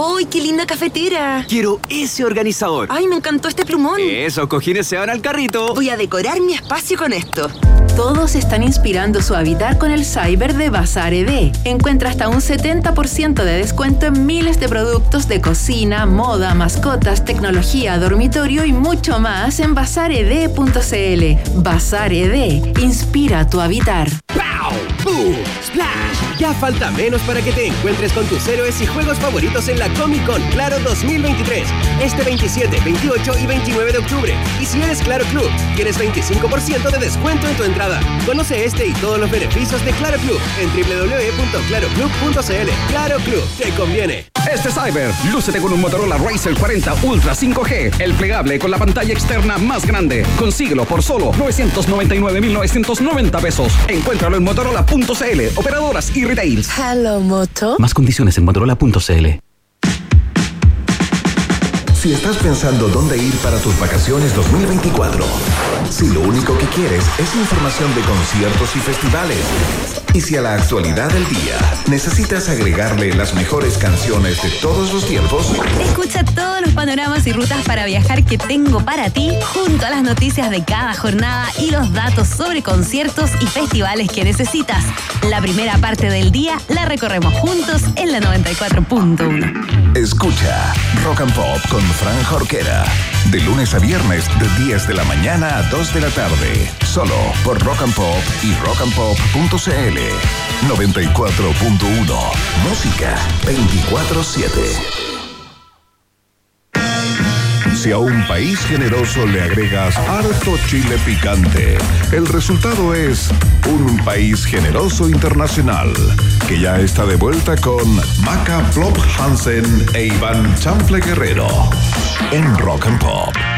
¡Uy, qué linda cafetera! Quiero ese organizador. ¡Ay, me encantó este plumón! Esos cojines se van al carrito. Voy a decorar mi espacio con esto. Todos están inspirando su habitar con el cyber de Bazar ED. Encuentra hasta un 70% de descuento en miles de productos de cocina, moda, mascotas, tecnología, dormitorio y mucho más en bazared.cl. Bazar ED. Inspira tu habitar. ¡Boom! ¡Splash! Ya falta menos para que te encuentres con tus héroes y juegos favoritos en la Comic Con Claro 2023. Este 27, 28 y 29 de octubre. Y si eres Claro Club, tienes 25% de descuento en tu entrada. Conoce este y todos los beneficios de Claro Club en www.claroclub.cl. Claro Club, te conviene. Este Cyber, lúcete con un Motorola Racer 40 Ultra 5G, el plegable con la pantalla externa más grande. Consíguelo por solo 999.990 pesos. Encuéntralo en motorola.cl, operadoras y retails. Hello, Moto. Más condiciones en motorola.cl. Si estás pensando dónde ir para tus vacaciones 2024, si lo único que quieres es información de conciertos y festivales, y si a la actualidad del día necesitas agregarle las mejores canciones de todos los tiempos, Escucha todos los panoramas y rutas para viajar que tengo para ti, junto a las noticias de cada jornada y los datos sobre conciertos y festivales que necesitas. La primera parte del día la recorremos juntos en la 94.1. escucha Rock and Pop con Fran Jorquera. De lunes a viernes, de 10 de la mañana a 2 de la tarde. Solo por Rock and Pop y rockandpop.cl. 94.1. Música 24-7. Si a un país generoso le agregas harto chile picante, el resultado es un país generoso internacional, que ya está de vuelta con Maca Plop Hansen e Iván Chanfle Guerrero en Rock and Pop.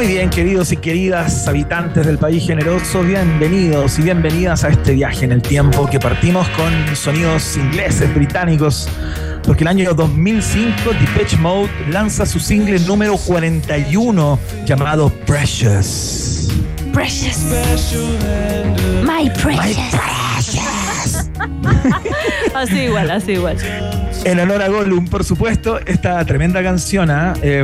Muy bien, queridos y queridas habitantes del país generoso, bienvenidos y bienvenidas a este viaje en el tiempo que partimos con sonidos ingleses, británicos, porque el año 2005 Depeche Mode lanza su single número 41 llamado Precious. Precious. My precious. así igual, así igual. En honor a Gollum, por supuesto, esta tremenda canción. Eh,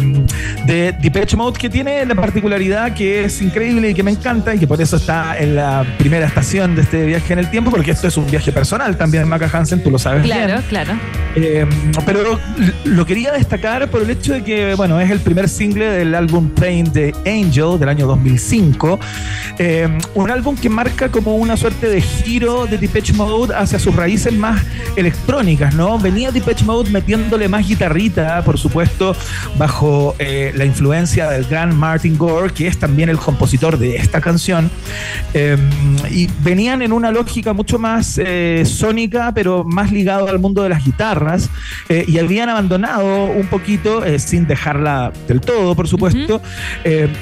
de Depeche Mode que tiene la particularidad que es increíble y que me encanta y que por eso está en la primera estación de este viaje en el tiempo, porque esto es un viaje personal también, Maca Hansen, tú lo sabes Claro, bien. claro. Eh, pero lo quería destacar por el hecho de que, bueno, es el primer single del álbum Playing the Angel del año 2005. Eh, un álbum que marca como una suerte de giro de Depeche Mode hacia sus raíces más electrónicas, ¿no? Venía Depeche Mode metiéndole más guitarrita, por supuesto, bajo eh, la influencia del gran Martin Gore, que es también el compositor de esta canción. Eh, y venían en una lógica mucho más eh, sónica, pero más ligado al mundo de las guitarras, eh, y habían abandonado un poquito, sin dejarla del todo, por supuesto,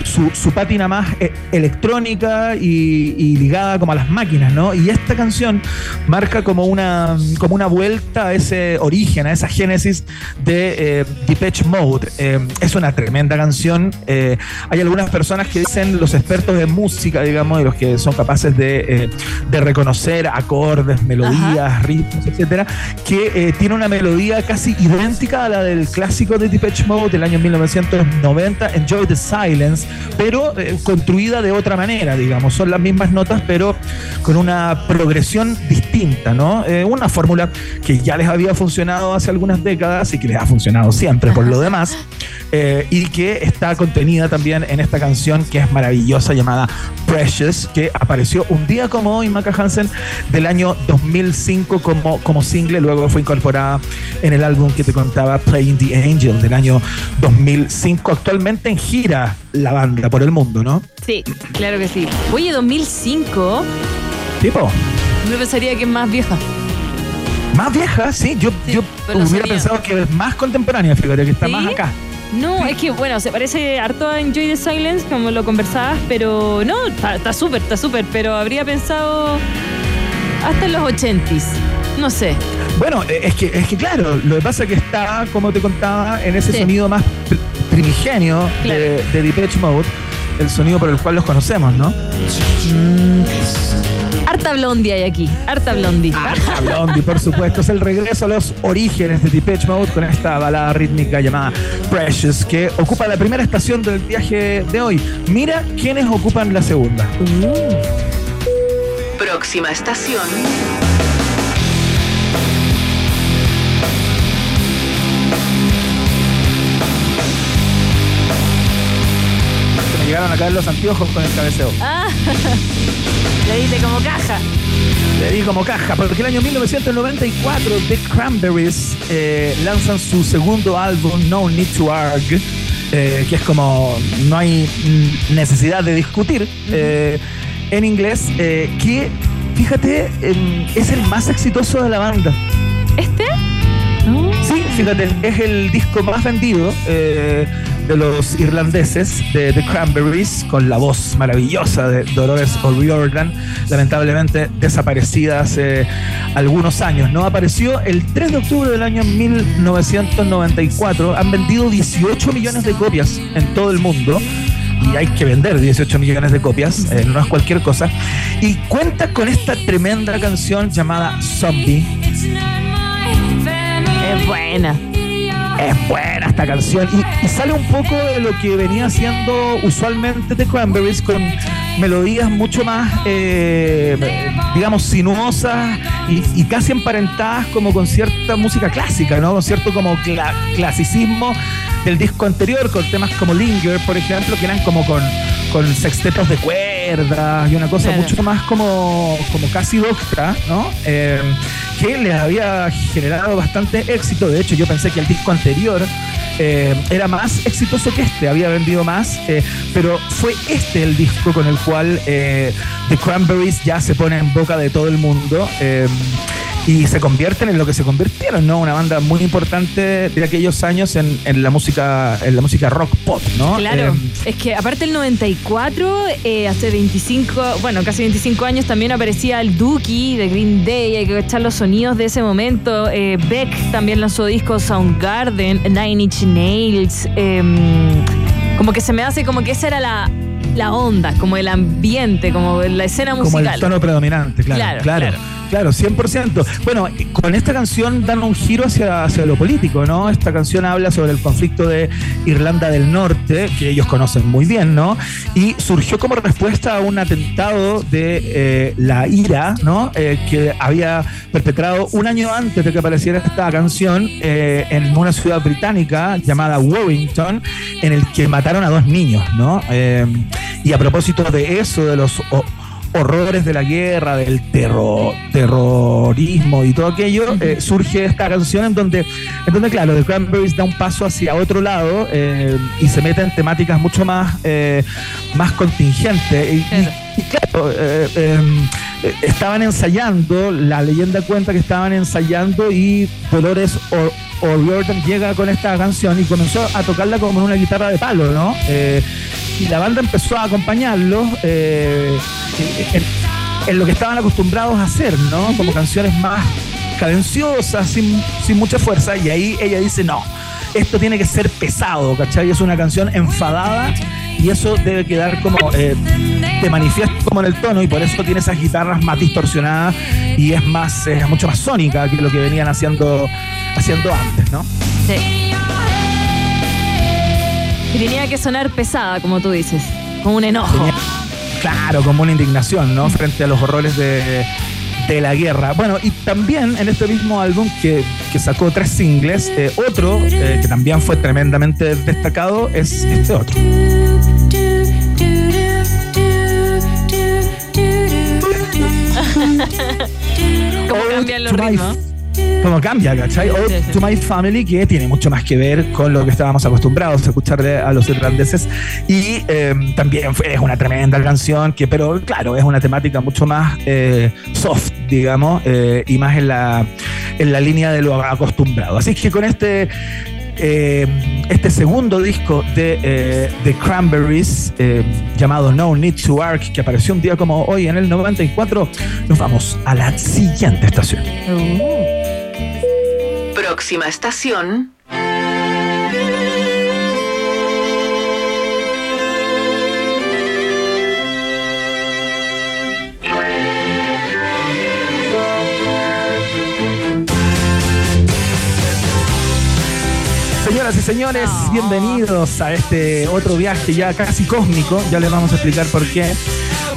su, su pátina más electrónica y, y ligada como a las máquinas, ¿no? Y esta canción marca como una, como una vuelta a ese origen, a esa génesis de eh, Depeche Mode. Eh, es una tremenda canción. Eh, hay algunas personas que dicen, los expertos de música, digamos, y los que son capaces de, eh, de reconocer acordes, melodías, ritmos, etcétera, que tiene una melodía casi idéntica a la del clásico de Depeche Mode del año 1990, Enjoy the Silence, pero construida de otra manera, digamos. Son las mismas notas, pero con una progresión distinta, ¿no? Eh, una fórmula que ya les había funcionado hace algunas décadas y que les ha funcionado siempre por lo demás, eh, y que está contenida también en esta canción que es maravillosa llamada Precious, que apareció un día como hoy, Maca Hansen, del año 2005 como, como single, luego fue incorporada en el álbum que te contaba, Playing the Angel, del año 2005. Actualmente en gira la banda por el mundo, ¿no? Sí, claro que sí. Oye, 2005, Tipo, yo pensaría que es más vieja. más vieja, sí. Yo, yo hubiera sabía. pensado que es más contemporánea, fíjate, que está ¿Sí? más acá. No, es que bueno, se parece harto a Enjoy the Silence, como lo conversabas, pero no, está súper, está súper, pero habría pensado hasta en los 80s. No sé. Bueno, eh, es que, es que claro, lo que pasa es que está, como te contaba, en ese Sí. sonido más pr- primigenio de, de Depeche Mode, el sonido por el cual los conocemos, ¿no? Harta blondie hay aquí, harta blondie. Arta Blondie, por supuesto, es el regreso a los orígenes de Depeche Mode con esta balada rítmica llamada Precious, que ocupa la primera estación del viaje de hoy. Mira quiénes ocupan la segunda. Próxima estación. Llegaron a caer los anteojos con el cabeceo. Ah, le diste como caja. Le di como caja, porque el año 1994 The Cranberries eh, lanzan su segundo álbum, No Need to Argue, eh, que es como no hay necesidad de discutir eh, en inglés, eh, que fíjate, es el más exitoso de la banda. ¿Este? Sí, fíjate, es el disco más vendido de los irlandeses de The Cranberries, con la voz maravillosa de Dolores O'Riordan, lamentablemente desaparecida hace algunos años. ¿no? Apareció el 3 de octubre del año 1994. Han vendido 18 millones de copias en todo el mundo. Y hay que vender 18 millones de copias, eh, no es cualquier cosa. Y cuenta con esta tremenda canción llamada Zombie. Es buena. Es buena esta canción y, y sale un poco de lo que venía haciendo usualmente The Cranberries con melodías mucho más, eh, digamos, sinuosas y, y casi emparentadas como con cierta música clásica, ¿no? Con cierto como cla- clasicismo del disco anterior, con temas como Linger, por ejemplo, que eran como con, con sextetos de cuerdas y una cosa Claro. mucho más como, como casi docta, ¿no? Eh, que les había generado bastante éxito. De hecho, yo pensé que el disco anterior eh, era más exitoso que este, había vendido más, eh, pero fue este el disco con el cual eh, The Cranberries ya se pone en boca de todo el mundo. Y se convierten en lo que se convirtieron, ¿no? Una banda muy importante de aquellos años en, en la música, en la música rock pop, ¿no? Claro, Eh, es que aparte el 94, eh, hace 25, bueno, casi 25 años también aparecía el Dookie de Green Day, hay que echar los sonidos de ese momento. Eh, Beck también lanzó discos Soundgarden, Nine Inch Nails. em, como que se me hace como que esa era la, la onda, como el ambiente, como la escena como musical. el tono predominante, claro. Claro, Claro, claro, claro. 100%. Bueno, con esta canción dan un giro hacia, hacia lo político, ¿no? Esta canción habla sobre el conflicto de Irlanda del Norte, que ellos conocen muy bien, ¿no? Y surgió como respuesta a un atentado de eh, la IRA, ¿no? Eh, que había perpetrado un año antes de que apareciera esta canción eh, en una ciudad británica llamada Warrington, en el que mataron a dos niños, ¿no? Eh, y a propósito de eso, de los o- horrores de la guerra, del terror, terrorismo y todo aquello, eh, surge esta canción en donde, en donde, claro, The Cranberries da un paso hacia otro lado eh, y se mete en temáticas mucho más, eh, más contingentes. Y, y- y claro, eh, eh, eh, estaban ensayando, la leyenda cuenta que estaban ensayando y Dolores O'Riordan llega con esta canción y comenzó a tocarla como en una guitarra de palo, ¿no? Eh, y la banda empezó a acompañarlos en, en lo que estaban acostumbrados a hacer, ¿no? Como canciones más cadenciosas, sin, sin mucha fuerza, y ahí ella dice, no, esto tiene que ser pesado, ¿cachai? Es una canción enfadada y eso debe quedar como eh, te manifiesta como en el tono y por eso tiene esas guitarras más distorsionadas y es más es mucho más sónica que lo que venían haciendo haciendo antes, ¿no? Sí. Y tenía que sonar pesada, como tú dices, como un enojo. Tenía- claro, como una indignación, ¿no? Frente a los horrores de, de la guerra. Bueno, y también en este mismo álbum que, que sacó tres singles, eh, otro eh, que también fue tremendamente destacado es este otro. ¿Cómo cambian los ritmos? Como cambia, ¿cachai? Sí, sí. to My Family, que tiene mucho más que ver con lo que estábamos acostumbrados a escucharle a los irlandeses. Y eh, también fue, es una tremenda canción, que, pero claro, es una temática mucho más eh, soft, digamos, eh, y más en la, en la línea de lo acostumbrado. Así que con este. Eh, este segundo disco de eh, The Cranberries eh, llamado No Need to Arc que apareció un día como hoy en el 94 nos vamos a la siguiente estación Próxima estación. Señoras y señores, bienvenidos a este otro viaje ya casi cósmico. Ya les vamos a explicar por qué.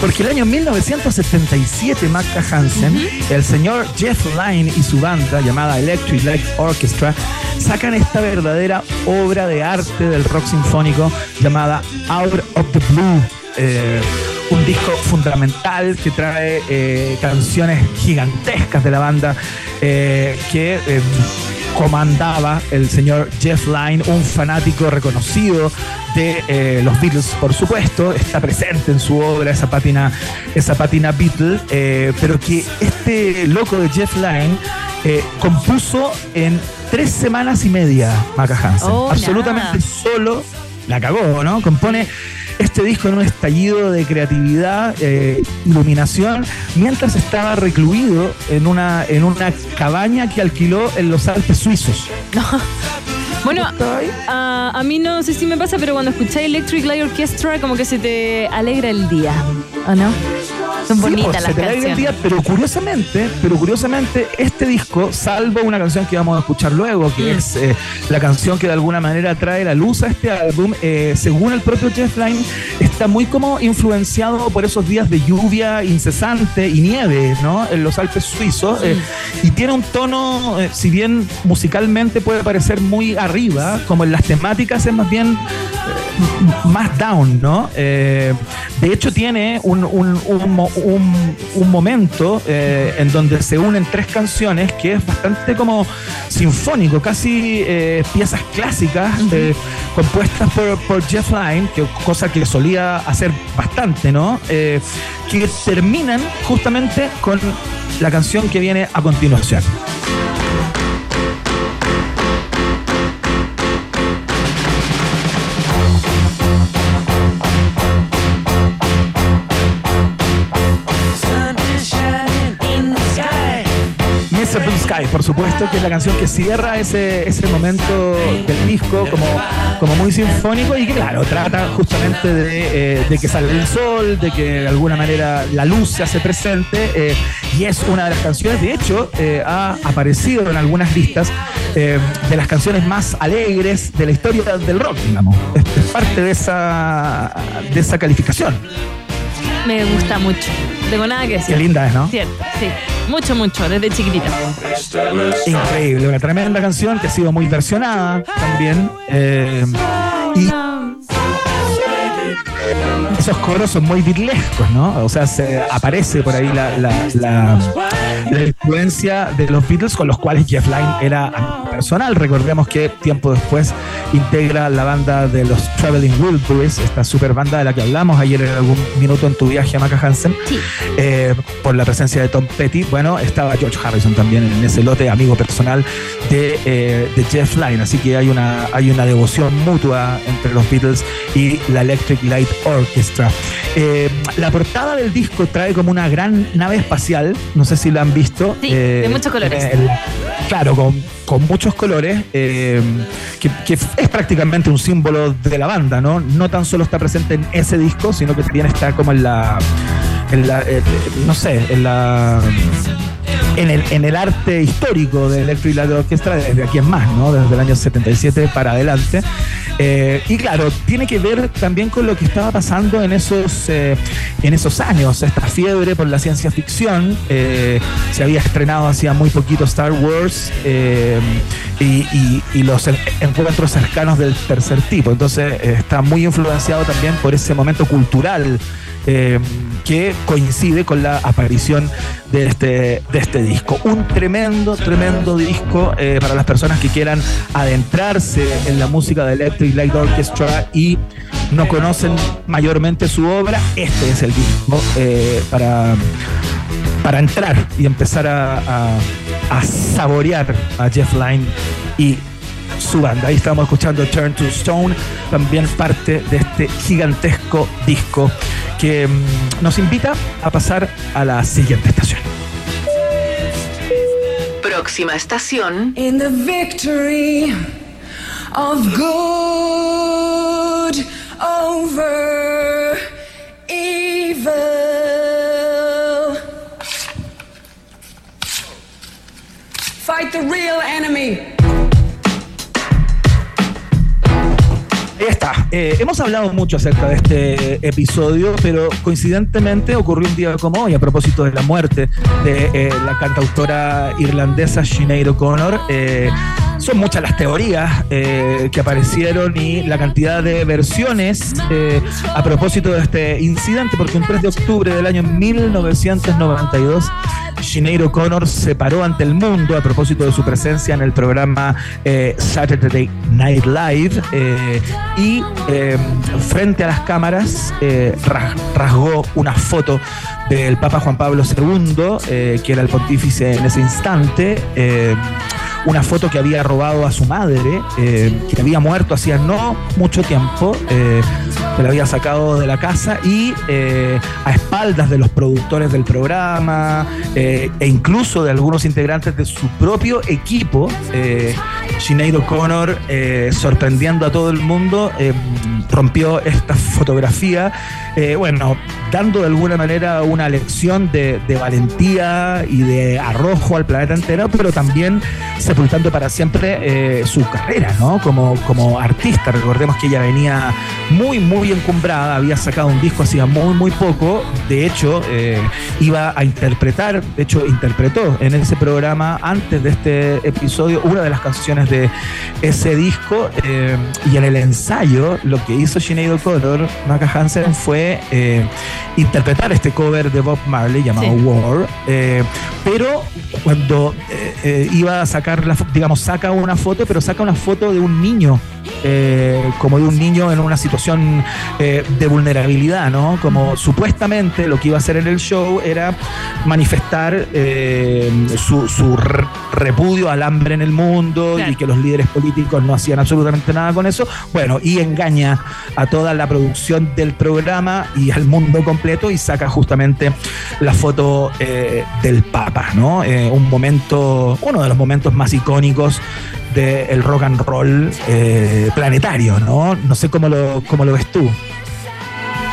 Porque el año 1977, Macca Hansen, el señor Jeff Lynne y su banda llamada Electric Light Orchestra sacan esta verdadera obra de arte del rock sinfónico llamada Out of the Blue. Eh, un disco fundamental que trae eh, canciones gigantescas de la banda eh, que comandaba el señor Jeff Lynne, un fanático reconocido de eh, los Beatles, por supuesto, está presente en su obra esa pátina, esa pátina Beatle, eh, pero que este loco de Jeff Lynne eh, compuso en tres semanas y media Maca Hansen, Oh, absolutamente solo. La cagó, ¿no? Compone este disco en un estallido de creatividad, eh, iluminación, mientras estaba recluido en una, en una cabaña que alquiló en los Alpes suizos. Bueno, a, a mí no sé si me pasa, pero cuando escucháis Electric Light Orchestra, como que se te alegra el día, ¿o no? Son Sí, bonitas pues, las se te alegra el canciones. día, pero curiosamente, pero curiosamente, este disco, salvo una canción que vamos a escuchar luego, que Mm. es eh, la canción que de alguna manera trae la luz a este álbum, eh, según el propio Jeff Lynne, está muy como influenciado por esos días de lluvia incesante y nieve, ¿no? En los Alpes suizos, eh, y tiene un tono, eh, si bien musicalmente puede parecer muy arriba, como en las temáticas es más bien eh, más down, ¿no? Eh, de hecho, tiene un, un- un un- momento eh, en donde se unen tres canciones que es bastante como sinfónico, casi eh, piezas clásicas compuestas por, por Jeff Lynne, que, cosa que solía hacer bastante, ¿no? Que terminan justamente con la canción que viene a continuación. Por supuesto, que es la canción que cierra ese, ese momento del disco como, como muy sinfónico y que, claro, trata justamente de, eh, de que sale el sol, de que de alguna manera la luz se hace presente eh, y es una de las canciones, de hecho, eh, ha aparecido en algunas listas eh, de las canciones más alegres de la historia del rock, digamos. Es parte de esa, de esa calificación. Me gusta mucho. Tengo nada que decir. Qué linda es, ¿no? Cierto, sí. Mucho, mucho, desde chiquitita. Increíble, una tremenda canción que ha sido muy versionada también. eh, y esos coros son muy bitlescos, ¿no? O sea, se aparece por ahí la, la- la- la influencia de los Beatles con los cuales Jeff Lynne era amigo personal. Recordemos que tiempo después integra la banda de los Traveling Wilburys, esta super banda de la que hablamos ayer en algún minuto en tu viaje a Maca Hansen, eh, por la presencia de Tom Petty. Bueno, estaba George Harrison también en ese lote, amigo personal de, eh, de Jeff Lynne. Así que hay una, hay una devoción mutua entre los Beatles y la Electric Light Orchestra. Eh, la portada del disco trae como una gran nave espacial, no sé si la han visto. Sí, Eh, de muchos colores. el- claro, con, con muchos colores, eh, que, que es prácticamente un símbolo de la banda, ¿no? No tan solo está presente en ese disco, sino que también está como en la, en la eh, no sé, en la en el, en el arte histórico de Electric Light Orchestra desde aquí en más, ¿no? Desde el año 77 para adelante. Eh, y claro, tiene que ver también con lo que estaba pasando en esos, eh, en esos años, esta fiebre por la ciencia ficción. se había estrenado hacía muy poquito Star Wars y, y- y los en- encuentros cercanos del tercer tipo. Entonces está muy influenciado también por ese momento cultural eh, que coincide con la aparición de este, de este disco. Un tremendo, tremendo disco eh, para las personas que quieran adentrarse en la música de Electric Light Orchestra y no conocen mayormente su obra. Este es el disco eh, para, para entrar y empezar a, a- a saborear a Jeff Lynne y su banda. Ahí estamos escuchando Turn to Stone, también parte de este gigantesco disco que mm, nos invita a pasar a la siguiente estación. Próxima estación. In the victory of good over evil. Fight the real enemy. Ahí está. Eh, hemos hablado mucho acerca de este episodio, pero coincidentemente ocurrió un día como hoy, a propósito de la muerte de eh, la cantautora irlandesa Sinead O'Connor. Eh, son muchas las teorías eh, que aparecieron y la cantidad de versiones eh, a propósito de este incidente, porque un 3 de octubre del año 1992 Sinead O'Connor se paró ante el mundo a propósito de su presencia en el programa eh, Saturday Night Live eh, y eh, frente a las cámaras eh, ras- rasgó una foto del Papa Juan Pablo II, eh, que era el pontífice en ese instante. Una foto que había robado a su madre, eh, que había muerto hacía no mucho tiempo, eh, que la había sacado de la casa y eh, a espaldas de los productores del programa eh, e incluso de algunos integrantes de su propio equipo, eh, Sinead O'Connor, eh, sorprendiendo a todo el mundo, rompió esta fotografía, bueno, dando de alguna manera una lección de, de valentía y de arrojo al planeta entero, pero también sepultando para siempre eh, su carrera, ¿no? Como, como artista. Recordemos que ella venía muy, muy encumbrada, había sacado un disco hacía muy, muy poco. De hecho, eh, iba a interpretar, de hecho, interpretó en ese programa antes de este episodio una de las canciones de ese disco. eh, y en el ensayo, lo que hizo Sinead O'Connor, Maca Hansen, fue eh, interpretar este cover de Bob Marley llamado Sí. War. pero cuando iba a sacar la digamos, saca una foto, pero saca una foto de un niño, como de un niño en una situación eh, de vulnerabilidad, ¿no? Como supuestamente lo que iba a hacer en el show era manifestar eh, su, su repudio al hambre en el mundo Claro. y que los líderes políticos no hacían absolutamente nada con eso. Bueno, y engaña a toda la producción del programa y al mundo completo y saca justamente la foto eh, del Papa, ¿no? Un momento, uno de los momentos más icónicos del rock and roll eh, planetario, ¿no? No sé cómo lo, cómo lo ves tú.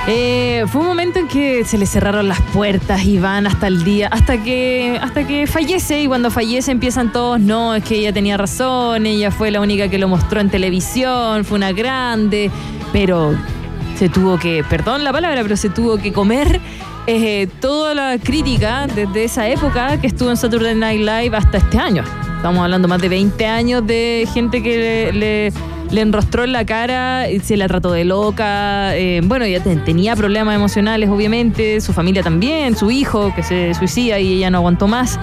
Eh, fue un momento en que se le cerraron las puertas y van hasta el día, hasta que, hasta que fallece y cuando fallece empiezan todos, no, es que ella tenía razón, ella fue la única que lo mostró en televisión, fue una grande, pero se tuvo que, perdón la palabra, pero se tuvo que comer eh, toda la crítica desde esa época que estuvo en Saturday Night Live hasta este año. Estamos hablando más de 20 años de gente que le, enrostró en la cara, y se la trató de loca. eh, bueno, ella te- tenía problemas emocionales, obviamente, su familia también, su hijo que se suicida y ella no aguantó más.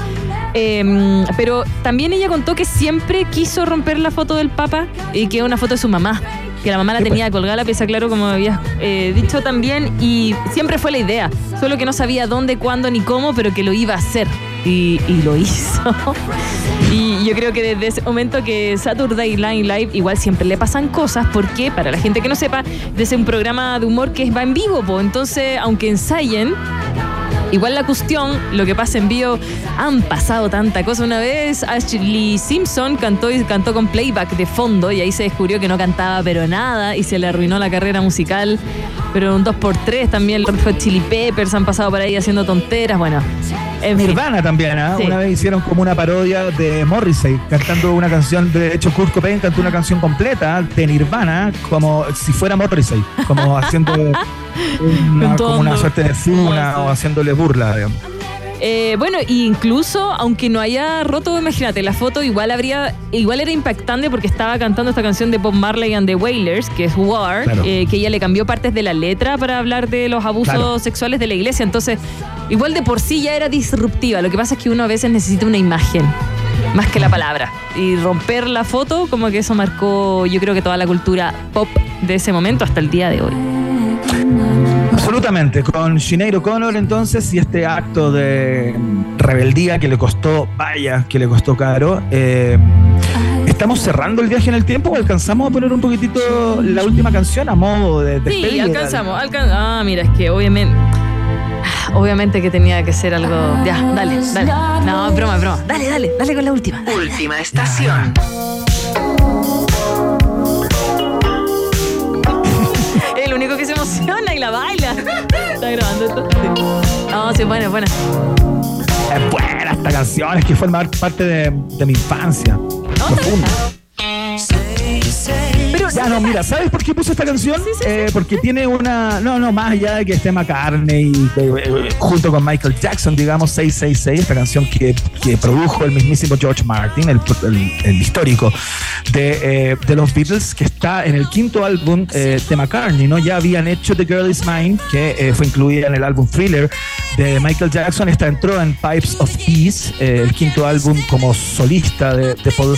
Eh, pero también ella contó que siempre quiso romper la foto del Papa y que es una foto de su mamá. Que la mamá la tenía colgada la pieza, claro, como habías eh, dicho también, y siempre fue la idea, solo que no sabía dónde, cuándo ni cómo, pero que lo iba a hacer. Y, y lo hizo. Y yo creo que desde ese momento que Saturday Night Live igual siempre le pasan cosas porque, para la gente que no sepa, es un programa de humor que va en vivo, po. entonces aunque ensayen, Igual la cuestión, lo que pasa en vivo, han pasado tanta cosa. Una vez Ashley Simpson cantó y cantó con playback de fondo y ahí se descubrió que no cantaba pero nada y se le arruinó la carrera musical. Pero un 2x3 también, los Chili Peppers han pasado por ahí haciendo tonteras. Bueno, en fin. Nirvana también. Sí. Una vez hicieron como una parodia de Morrissey, cantando una canción, de hecho Kurt Cobain cantó una canción completa de Nirvana, como si fuera Morrissey, como haciendo una, como una suerte de funa o haciéndole burla, digamos. Eh, bueno, y incluso, aunque no haya roto, imagínate, la foto igual habría, igual era impactante porque estaba cantando esta canción de Bob Marley and the Wailers, que es War, Claro. eh, que ella le cambió partes de la letra para hablar de los abusos Claro. sexuales de la iglesia. Entonces, igual de por sí ya era disruptiva. Lo que pasa es que uno a veces necesita una imagen. Más que la palabra. Y romper la foto, como que eso marcó, yo creo que toda la cultura pop de ese momento hasta el día de hoy. Absolutamente, con Sinead O'Connor entonces y este acto de rebeldía que le costó, vaya, que le costó caro. eh, ¿Estamos cerrando el viaje en el tiempo o alcanzamos a poner un poquitito la última canción a modo de Sí, despedida? alcanzamos. alcan- ah, mira, es que obviamente. ah, Obviamente que tenía que ser algo. Ya, dale, dale. No, broma, broma. Dale, dale, dale con la última. Última estación. Emociona y la baila. ¿Está grabando esto? Sí. No, sí, buena, buena. Es buena esta canción, es que forma parte de, de mi infancia. Profunda. Ya no, mira, ¿sabes por qué puse esta canción? Eh, porque tiene una. No, no, más allá de que esté McCartney y, eh, eh, junto con Michael Jackson, digamos, 666, esta canción que, que produjo el mismísimo George Martin, el, el- el histórico de, eh, de los Beatles, que está en el quinto álbum eh, de McCartney, ¿no? Ya habían hecho The Girl Is Mine, que fue incluida en el álbum Thriller de Michael Jackson. Esta entró en Pipes of Peace, el quinto álbum como solista de, de Paul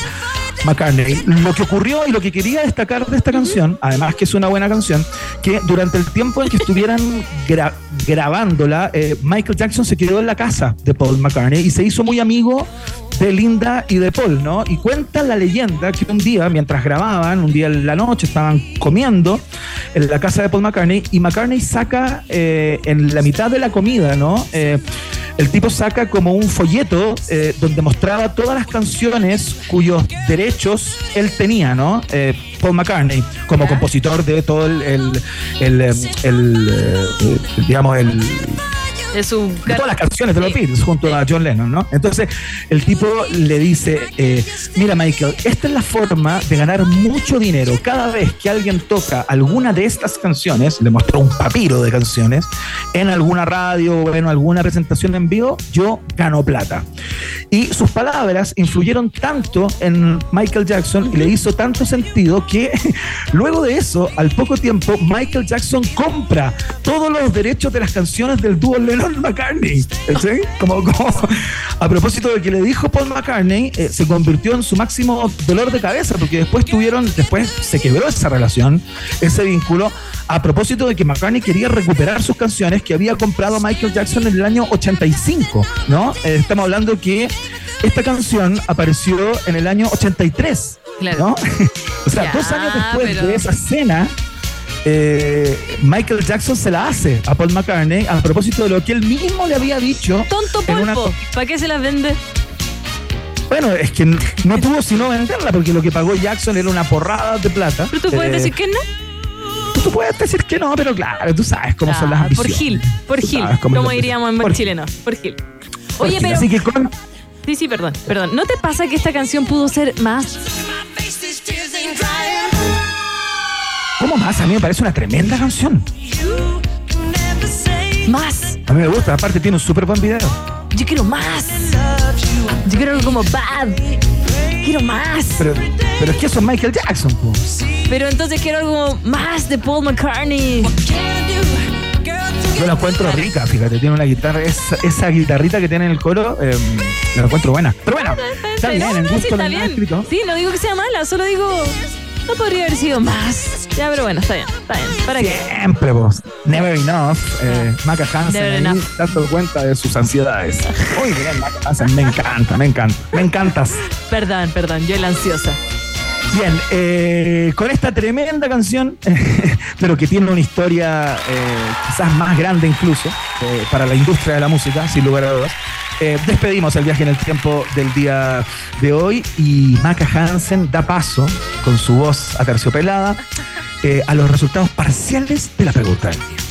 McCartney. Lo que ocurrió y lo que quería destacar de esta canción, además que es una buena canción, que durante el tiempo en que estuvieran gra- grabándola, eh, Michael Jackson se quedó en la casa de Paul McCartney y se hizo muy amigo de Linda y de Paul, ¿no? Y cuenta la leyenda que un día, mientras grababan, un día en la noche, estaban comiendo en la casa de Paul McCartney y McCartney saca eh, en la mitad de la comida, ¿no? Eh, el tipo saca como un folleto eh, donde mostraba todas las canciones cuyos derechos él tenía, ¿no? Eh, Paul McCartney, como compositor de todo el, el, el, digamos, el, Su. de todas las canciones de los Beatles junto a John Lennon, ¿no? Entonces el tipo le dice, eh, mira Michael, esta es la forma de ganar mucho dinero. Cada vez que alguien toca alguna de estas canciones, le mostró un papiro de canciones, en alguna radio o en alguna presentación en vivo, yo gano plata. Y sus palabras influyeron tanto en Michael Jackson y le hizo tanto sentido que luego de eso, al poco tiempo, Michael Jackson compra todos los derechos de las canciones del dúo Lennon-McCartney. ¿sí? Como, como a propósito de que le dijo Paul McCartney, eh, se convirtió en su máximo dolor de cabeza porque después tuvieron, después se quebró esa relación, ese vínculo. A propósito de que McCartney quería recuperar sus canciones que había comprado Michael Jackson en el año 85, ¿no? Eh, estamos hablando que esta canción apareció en el año 83, ¿no? o sea, Ya, dos años después pero- de esa escena, eh, Michael Jackson se la hace a Paul McCartney a propósito de lo que él mismo le había dicho. Tonto polvo. ¿Para qué se las vende? Bueno, es que n- no tuvo sino venderla porque lo que pagó Jackson era una porrada de plata. Pero tú puedes Eh, decir que no. Tú puedes decir que no, pero claro, tú sabes cómo son las Ah, por ambiciones. Gil, por Gil, cómo es como diríamos en por- chileno, por Gil. por Oye, Gil. pero Así que con- sí, sí, perdón, perdón. ¿No te pasa que esta canción pudo ser más? ¿Cómo más? A mí me parece una tremenda canción. Más. A mí me gusta, aparte tiene un súper buen video. Yo quiero más. Yo quiero algo como bad. Quiero más. Pero, pero es que eso es Michael Jackson, po. Pero entonces quiero algo más de Paul McCartney. Yo la encuentro rica, fíjate, tiene una guitarra, esa, esa guitarrita que tiene en el coro, eh, la encuentro buena. Pero bueno, está bien, no, sí, gusto está bien. Sí, no digo que sea mala, solo digo No podría haber sido más. Ya, pero bueno, está bien, está bien. ¿Para qué? Siempre vos. Never enough. Eh, Maca Hansen ahí dando cuenta de sus ansiedades. Muy bien, Maca Hansen. Me encanta, me encanta. Me encantas. Perdón, perdón, yo la ansiosa. Bien, eh, con esta tremenda canción, pero que tiene una historia eh, quizás más grande incluso eh, para la industria de la música, sin lugar a dudas, eh, despedimos el viaje en el tiempo del día de hoy y Maca Hansen da paso con su voz aterciopelada eh, a los resultados parciales de la pregunta del día.